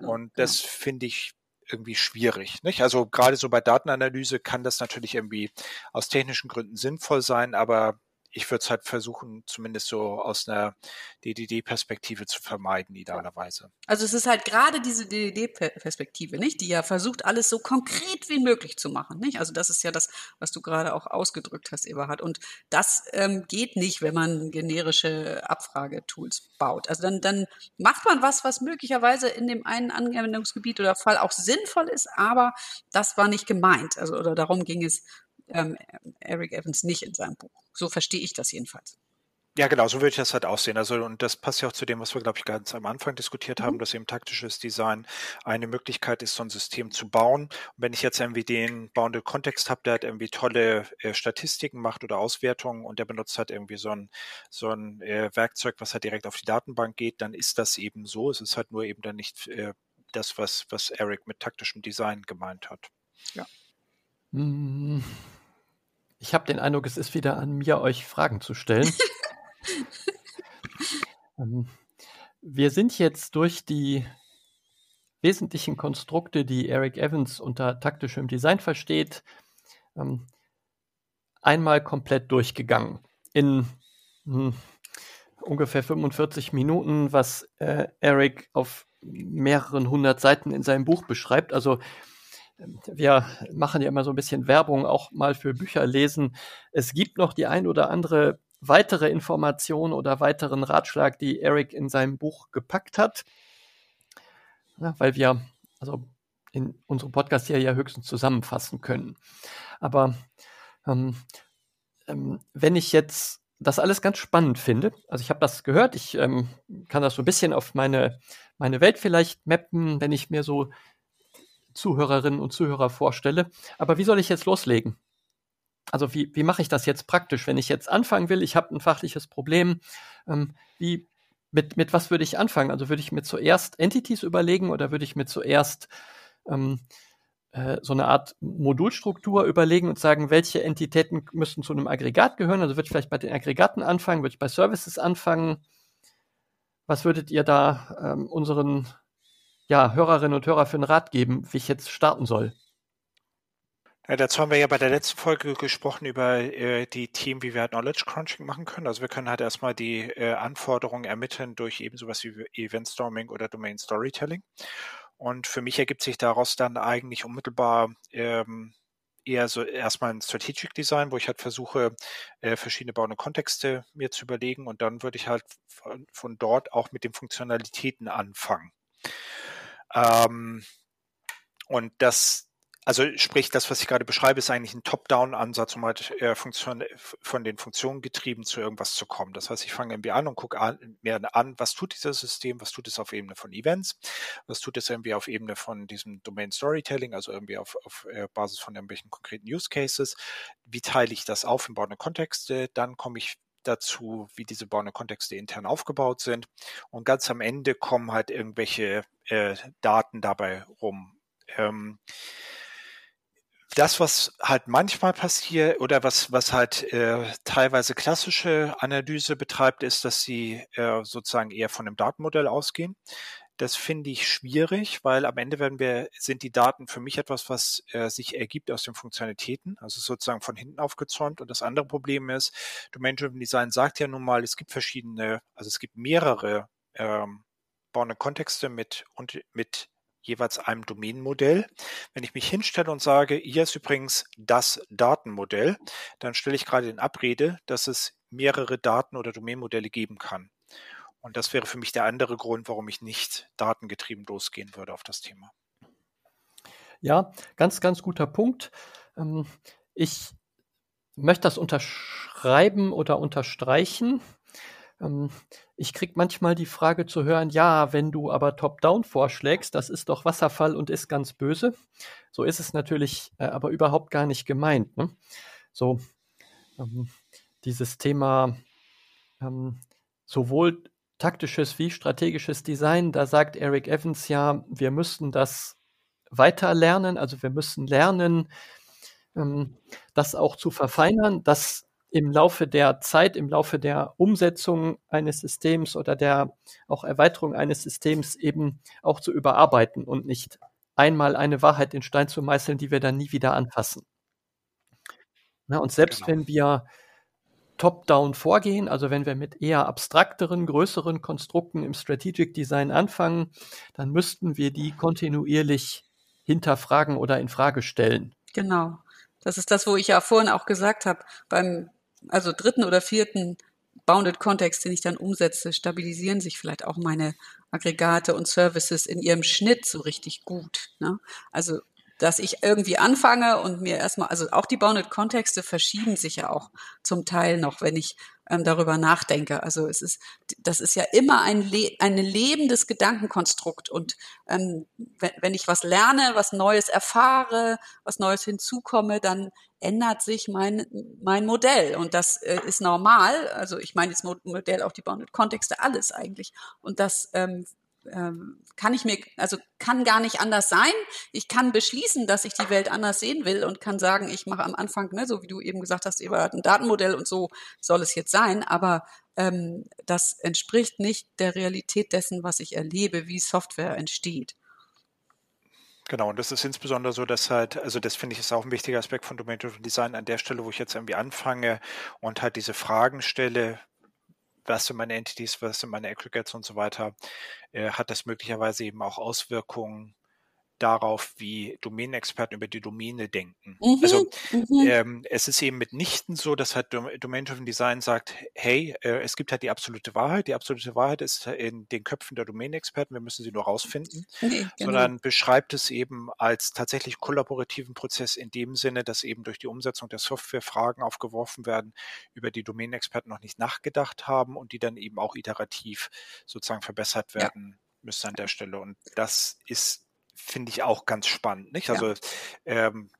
Und das finde ich irgendwie schwierig. Nicht? Also gerade so bei Datenanalyse kann das natürlich irgendwie aus technischen Gründen sinnvoll sein, aber ich würde es halt versuchen, zumindest so aus einer DDD-Perspektive zu vermeiden, idealerweise. Also es ist halt gerade diese DDD-Perspektive, nicht, die ja versucht, alles so konkret wie möglich zu machen, nicht? Also das ist ja das, was du gerade auch ausgedrückt hast, Eberhard. Und das ähm, geht nicht, wenn man generische Abfragetools baut. Also dann, dann macht man was, was möglicherweise in dem einen Anwendungsgebiet oder Fall auch sinnvoll ist, aber das war nicht gemeint. Also oder darum ging es ähm, Eric Evans nicht in seinem Buch. So verstehe ich das jedenfalls. Ja, genau, so würde ich das halt aussehen. Also, und das passt ja auch zu dem, was wir, glaube ich, ganz am Anfang diskutiert haben, mhm. dass eben taktisches Design eine Möglichkeit ist, so ein System zu bauen. Und wenn ich jetzt irgendwie den bauende Kontext habe, der halt irgendwie tolle äh, Statistiken macht oder Auswertungen und der benutzt halt irgendwie so ein, so ein äh, Werkzeug, was halt direkt auf die Datenbank geht, dann ist das eben so. Es ist halt nur eben dann nicht äh, das, was, was Eric mit taktischem Design gemeint hat. Ja. Mhm. Ich habe den Eindruck, es ist wieder an mir, euch Fragen zu stellen. ähm, wir sind jetzt durch die wesentlichen Konstrukte, die Eric Evans unter taktischem Design versteht, ähm, einmal komplett durchgegangen. In hm, ungefähr 45 Minuten, was äh, Eric auf mehreren hundert Seiten in seinem Buch beschreibt. Also wir machen ja immer so ein bisschen Werbung auch mal für Bücher lesen. Es gibt noch die ein oder andere weitere Information oder weiteren Ratschlag, die Eric in seinem Buch gepackt hat. Ja, weil wir also in unserem Podcast hier ja höchstens zusammenfassen können. Aber ähm, ähm, wenn ich jetzt das alles ganz spannend finde, also ich habe das gehört, ich ähm, kann das so ein bisschen auf meine, meine Welt vielleicht mappen, wenn ich mir so Zuhörerinnen und Zuhörer vorstelle. Aber wie soll ich jetzt loslegen? Also wie, wie mache ich das jetzt praktisch, wenn ich jetzt anfangen will? Ich habe ein fachliches Problem. Ähm, wie, mit, mit was würde ich anfangen? Also würde ich mir zuerst Entities überlegen oder würde ich mir zuerst ähm, äh, so eine Art Modulstruktur überlegen und sagen, welche Entitäten müssen zu einem Aggregat gehören? Also würde ich vielleicht bei den Aggregaten anfangen, würde ich bei Services anfangen? Was würdet ihr da ähm, unseren ja, Hörerinnen und Hörer für einen Rat geben, wie ich jetzt starten soll? Ja, dazu haben wir ja bei der letzten Folge gesprochen über äh, die Themen, wie wir halt Knowledge Crunching machen können. Also wir können halt erstmal die äh, Anforderungen ermitteln durch eben sowas wie Event Storming oder Domain Storytelling. Und für mich ergibt sich daraus dann eigentlich unmittelbar ähm, eher so erstmal ein Strategic Design, wo ich halt versuche, äh, verschiedene bauende Kontexte mir zu überlegen und dann würde ich halt von, von dort auch mit den Funktionalitäten anfangen. Ähm, und das also sprich, das, was ich gerade beschreibe, ist eigentlich ein Top-Down-Ansatz, um halt äh, Funktion, von den Funktionen getrieben zu irgendwas zu kommen. Das heißt, ich fange irgendwie an und gucke an, mir an, was tut dieses System, was tut es auf Ebene von Events, was tut es irgendwie auf Ebene von diesem Domain Storytelling, also irgendwie auf, auf äh, Basis von irgendwelchen konkreten Use Cases. Wie teile ich das auf in bauende Kontexte? Dann komme ich dazu, wie diese bauende Kontexte intern aufgebaut sind. Und ganz am Ende kommen halt irgendwelche äh, Daten dabei rum. Ähm, das, was halt manchmal passiert oder was, was halt äh, teilweise klassische Analyse betreibt, ist, dass sie äh, sozusagen eher von einem Datenmodell ausgehen. Das finde ich schwierig, weil am Ende werden wir, sind die Daten für mich etwas, was äh, sich ergibt aus den Funktionalitäten, also sozusagen von hinten aufgezäumt. Und das andere Problem ist, Domain-Driven Design sagt ja nun mal, es gibt verschiedene, also es gibt mehrere ähm, bauende Kontexte mit, und, mit jeweils einem Domänenmodell. Wenn ich mich hinstelle und sage, hier ist übrigens das Datenmodell, dann stelle ich gerade in Abrede, dass es mehrere Daten- oder Domänenmodelle geben kann. Und das wäre für mich der andere Grund, warum ich nicht datengetrieben losgehen würde auf das Thema. Ja, ganz, ganz guter Punkt. Ähm, ich möchte das unterschreiben oder unterstreichen. Ähm, ich kriege manchmal die Frage zu hören, ja, wenn du aber Top-Down vorschlägst, das ist doch Wasserfall und ist ganz böse. So ist es natürlich äh, aber überhaupt gar nicht gemeint. Ne? So, ähm, dieses Thema ähm, sowohl taktisches wie strategisches Design, da sagt Eric Evans ja, wir müssten das weiter lernen, also wir müssen lernen, ähm, das auch zu verfeinern, das im Laufe der Zeit, im Laufe der Umsetzung eines Systems oder der auch Erweiterung eines Systems eben auch zu überarbeiten und nicht einmal eine Wahrheit in Stein zu meißeln, die wir dann nie wieder anfassen. Na, und selbst genau. wenn wir top-down vorgehen, also wenn wir mit eher abstrakteren, größeren Konstrukten im Strategic Design anfangen, dann müssten wir die kontinuierlich hinterfragen oder in Frage stellen. Genau. Das ist das, wo ich ja vorhin auch gesagt habe, beim also dritten oder vierten Bounded Kontext, den ich dann umsetze, stabilisieren sich vielleicht auch meine Aggregate und Services in ihrem Schnitt so richtig gut. Ne? Also dass ich irgendwie anfange und mir erstmal, also auch die Bounded Kontexte verschieben sich ja auch zum Teil noch, wenn ich ähm, darüber nachdenke. Also es ist, das ist ja immer ein, Le ein lebendes Gedankenkonstrukt. Und ähm, wenn, wenn ich was lerne, was Neues erfahre, was Neues hinzukomme, dann ändert sich mein, mein Modell. Und das äh, ist normal. Also ich meine das Modell, auch die Bounded Kontexte, alles eigentlich. Und das ähm, ähm, kann ich mir, also kann gar nicht anders sein. Ich kann beschließen, dass ich die Welt anders sehen will und kann sagen, ich mache am Anfang, ne, so wie du eben gesagt hast, über ein Datenmodell und so soll es jetzt sein, aber ähm, das entspricht nicht der Realität dessen, was ich erlebe, wie Software entsteht. Genau, und das ist insbesondere so, dass halt, also das finde ich ist auch ein wichtiger Aspekt von Domain Driven Design an der Stelle, wo ich jetzt irgendwie anfange und halt diese Fragen stelle, was sind meine Entities, was sind meine Aggregates und so weiter, äh, hat das möglicherweise eben auch Auswirkungen darauf, wie Domänenexperten über die Domäne denken. Mhm, also mhm. ähm, es ist eben mitnichten so, dass halt Domain-Driven Design sagt, hey, äh, es gibt halt die absolute Wahrheit. Die absolute Wahrheit ist in den Köpfen der Domänenexperten, wir müssen sie nur rausfinden, nee, genau. sondern beschreibt es eben als tatsächlich kollaborativen Prozess in dem Sinne, dass eben durch die Umsetzung der Software Fragen aufgeworfen werden, über die Domänenexperten noch nicht nachgedacht haben und die dann eben auch iterativ sozusagen verbessert werden ja. müssen an der Stelle. Und das ist finde ich auch ganz spannend. Nicht? Also ja. ähm,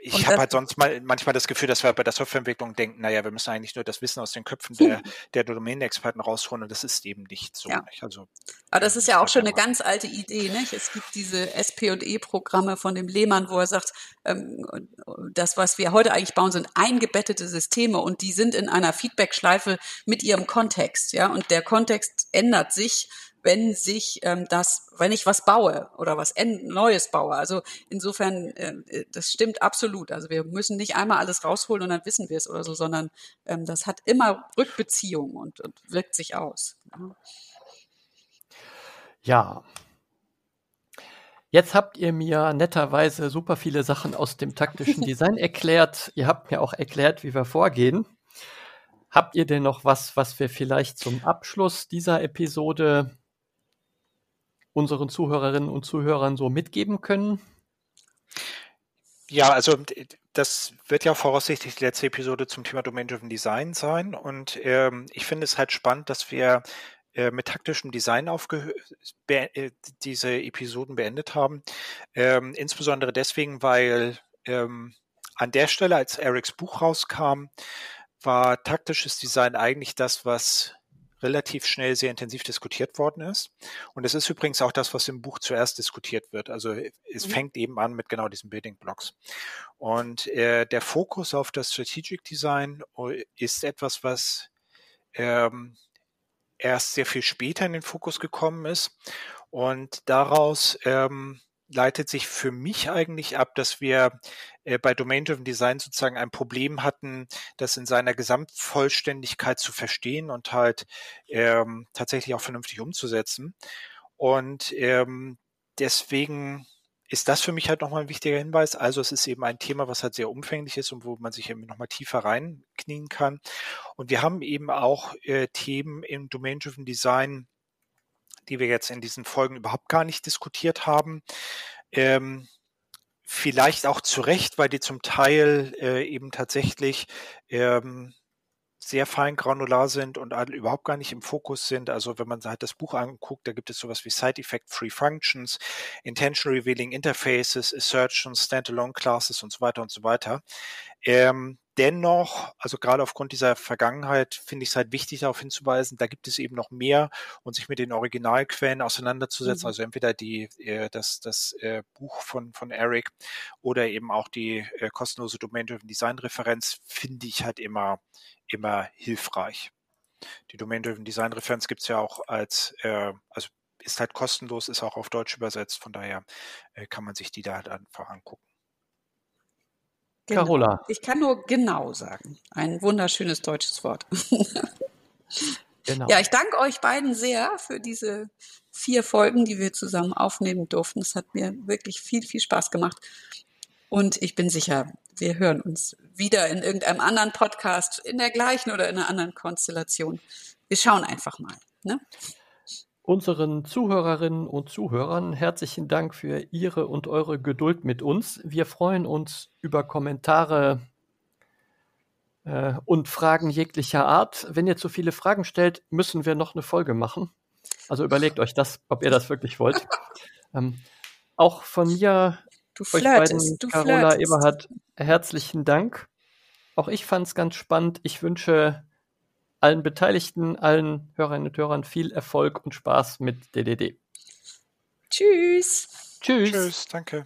ich habe halt sonst mal manchmal das Gefühl, dass wir bei der Softwareentwicklung denken, naja, wir müssen eigentlich nur das Wissen aus den Köpfen der, der Domänenexperten rausholen und das ist eben nicht so. Ja. Nicht? Also, Aber das ist ja auch schon eine ganz alte Idee. Nicht? Es gibt diese SP&E-Programme von dem Lehmann, wo er sagt, ähm, das, was wir heute eigentlich bauen, sind eingebettete Systeme und die sind in einer Feedback-Schleife mit ihrem Kontext. Ja? Und der Kontext ändert sich wenn sich ähm, das, wenn ich was baue oder was Neues baue. Also insofern, äh, das stimmt absolut. Also wir müssen nicht einmal alles rausholen und dann wissen wir es oder so, sondern ähm, das hat immer Rückbeziehung und, und wirkt sich aus. Ja. ja. Jetzt habt ihr mir netterweise super viele Sachen aus dem taktischen Design erklärt. Ihr habt mir auch erklärt, wie wir vorgehen. Habt ihr denn noch was, was wir vielleicht zum Abschluss dieser Episode unseren Zuhörerinnen und Zuhörern so mitgeben können? Ja, also das wird ja voraussichtlich die letzte Episode zum Thema Domain-Driven Design sein. Und ähm, ich finde es halt spannend, dass wir äh, mit taktischem Design aufge äh, diese Episoden beendet haben. Ähm, insbesondere deswegen, weil ähm, an der Stelle, als Erics Buch rauskam, war taktisches Design eigentlich das, was relativ schnell sehr intensiv diskutiert worden ist. Und es ist übrigens auch das, was im Buch zuerst diskutiert wird. Also es mhm. fängt eben an mit genau diesen Building Blocks. Und äh, der Fokus auf das Strategic Design äh, ist etwas, was ähm, erst sehr viel später in den Fokus gekommen ist. Und daraus ähm, leitet sich für mich eigentlich ab, dass wir äh, bei Domain-Driven Design sozusagen ein Problem hatten, das in seiner Gesamtvollständigkeit zu verstehen und halt ähm, tatsächlich auch vernünftig umzusetzen. Und ähm, deswegen ist das für mich halt nochmal ein wichtiger Hinweis. Also es ist eben ein Thema, was halt sehr umfänglich ist und wo man sich eben nochmal tiefer reinknien kann. Und wir haben eben auch äh, Themen im Domain-Driven Design, die wir jetzt in diesen Folgen überhaupt gar nicht diskutiert haben. Ähm, vielleicht auch zu Recht, weil die zum Teil äh, eben tatsächlich ähm, sehr fein granular sind und überhaupt gar nicht im Fokus sind. Also wenn man halt das Buch anguckt, da gibt es sowas wie Side Effect Free Functions, Intention Revealing Interfaces, Assertions, Standalone Classes und so weiter und so weiter. Ähm, dennoch, also gerade aufgrund dieser Vergangenheit, finde ich es halt wichtig, darauf hinzuweisen, da gibt es eben noch mehr und sich mit den Originalquellen auseinanderzusetzen. Mhm. Also entweder die, äh, das, das äh, Buch von, von Eric oder eben auch die äh, kostenlose Domain-Driven Design-Referenz finde ich halt immer, immer hilfreich. Die Domain-Driven Design-Referenz gibt es ja auch als, also ist halt kostenlos, ist auch auf Deutsch übersetzt, von daher kann man sich die da halt einfach angucken. Genau. Carola. Ich kann nur genau sagen. Ein wunderschönes deutsches Wort. genau. Ja, ich danke euch beiden sehr für diese vier Folgen, die wir zusammen aufnehmen durften. Es hat mir wirklich viel, viel Spaß gemacht. Und ich bin sicher, wir hören uns wieder in irgendeinem anderen Podcast, in der gleichen oder in einer anderen Konstellation. Wir schauen einfach mal. Ne? Unseren Zuhörerinnen und Zuhörern herzlichen Dank für Ihre und eure Geduld mit uns. Wir freuen uns über Kommentare äh, und Fragen jeglicher Art. Wenn ihr zu viele Fragen stellt, müssen wir noch eine Folge machen. Also überlegt euch das, ob ihr das wirklich wollt. ähm, auch von mir, du euch beiden, du Carola flirtest. Eberhard, herzlichen Dank. Auch ich fand es ganz spannend. Ich wünsche allen Beteiligten, allen Hörerinnen und Hörern viel Erfolg und Spaß mit DDD. Tschüss. Tschüss. Tschüss, danke.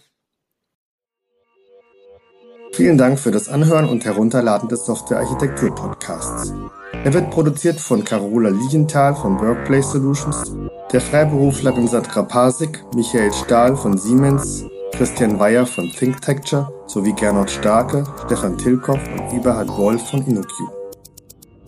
Vielen Dank für das Anhören und Herunterladen des Software-Architektur-Podcasts. Er wird produziert von Carola Lilienthal von Workplace Solutions, der Freiberufler Sandra Pasik, Michael Stahl von Siemens, Christian Weyer von ThinkTecture sowie Gernot Starke, Stefan Tilkoff und Eberhard Wolf von InnoQ.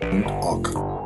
org.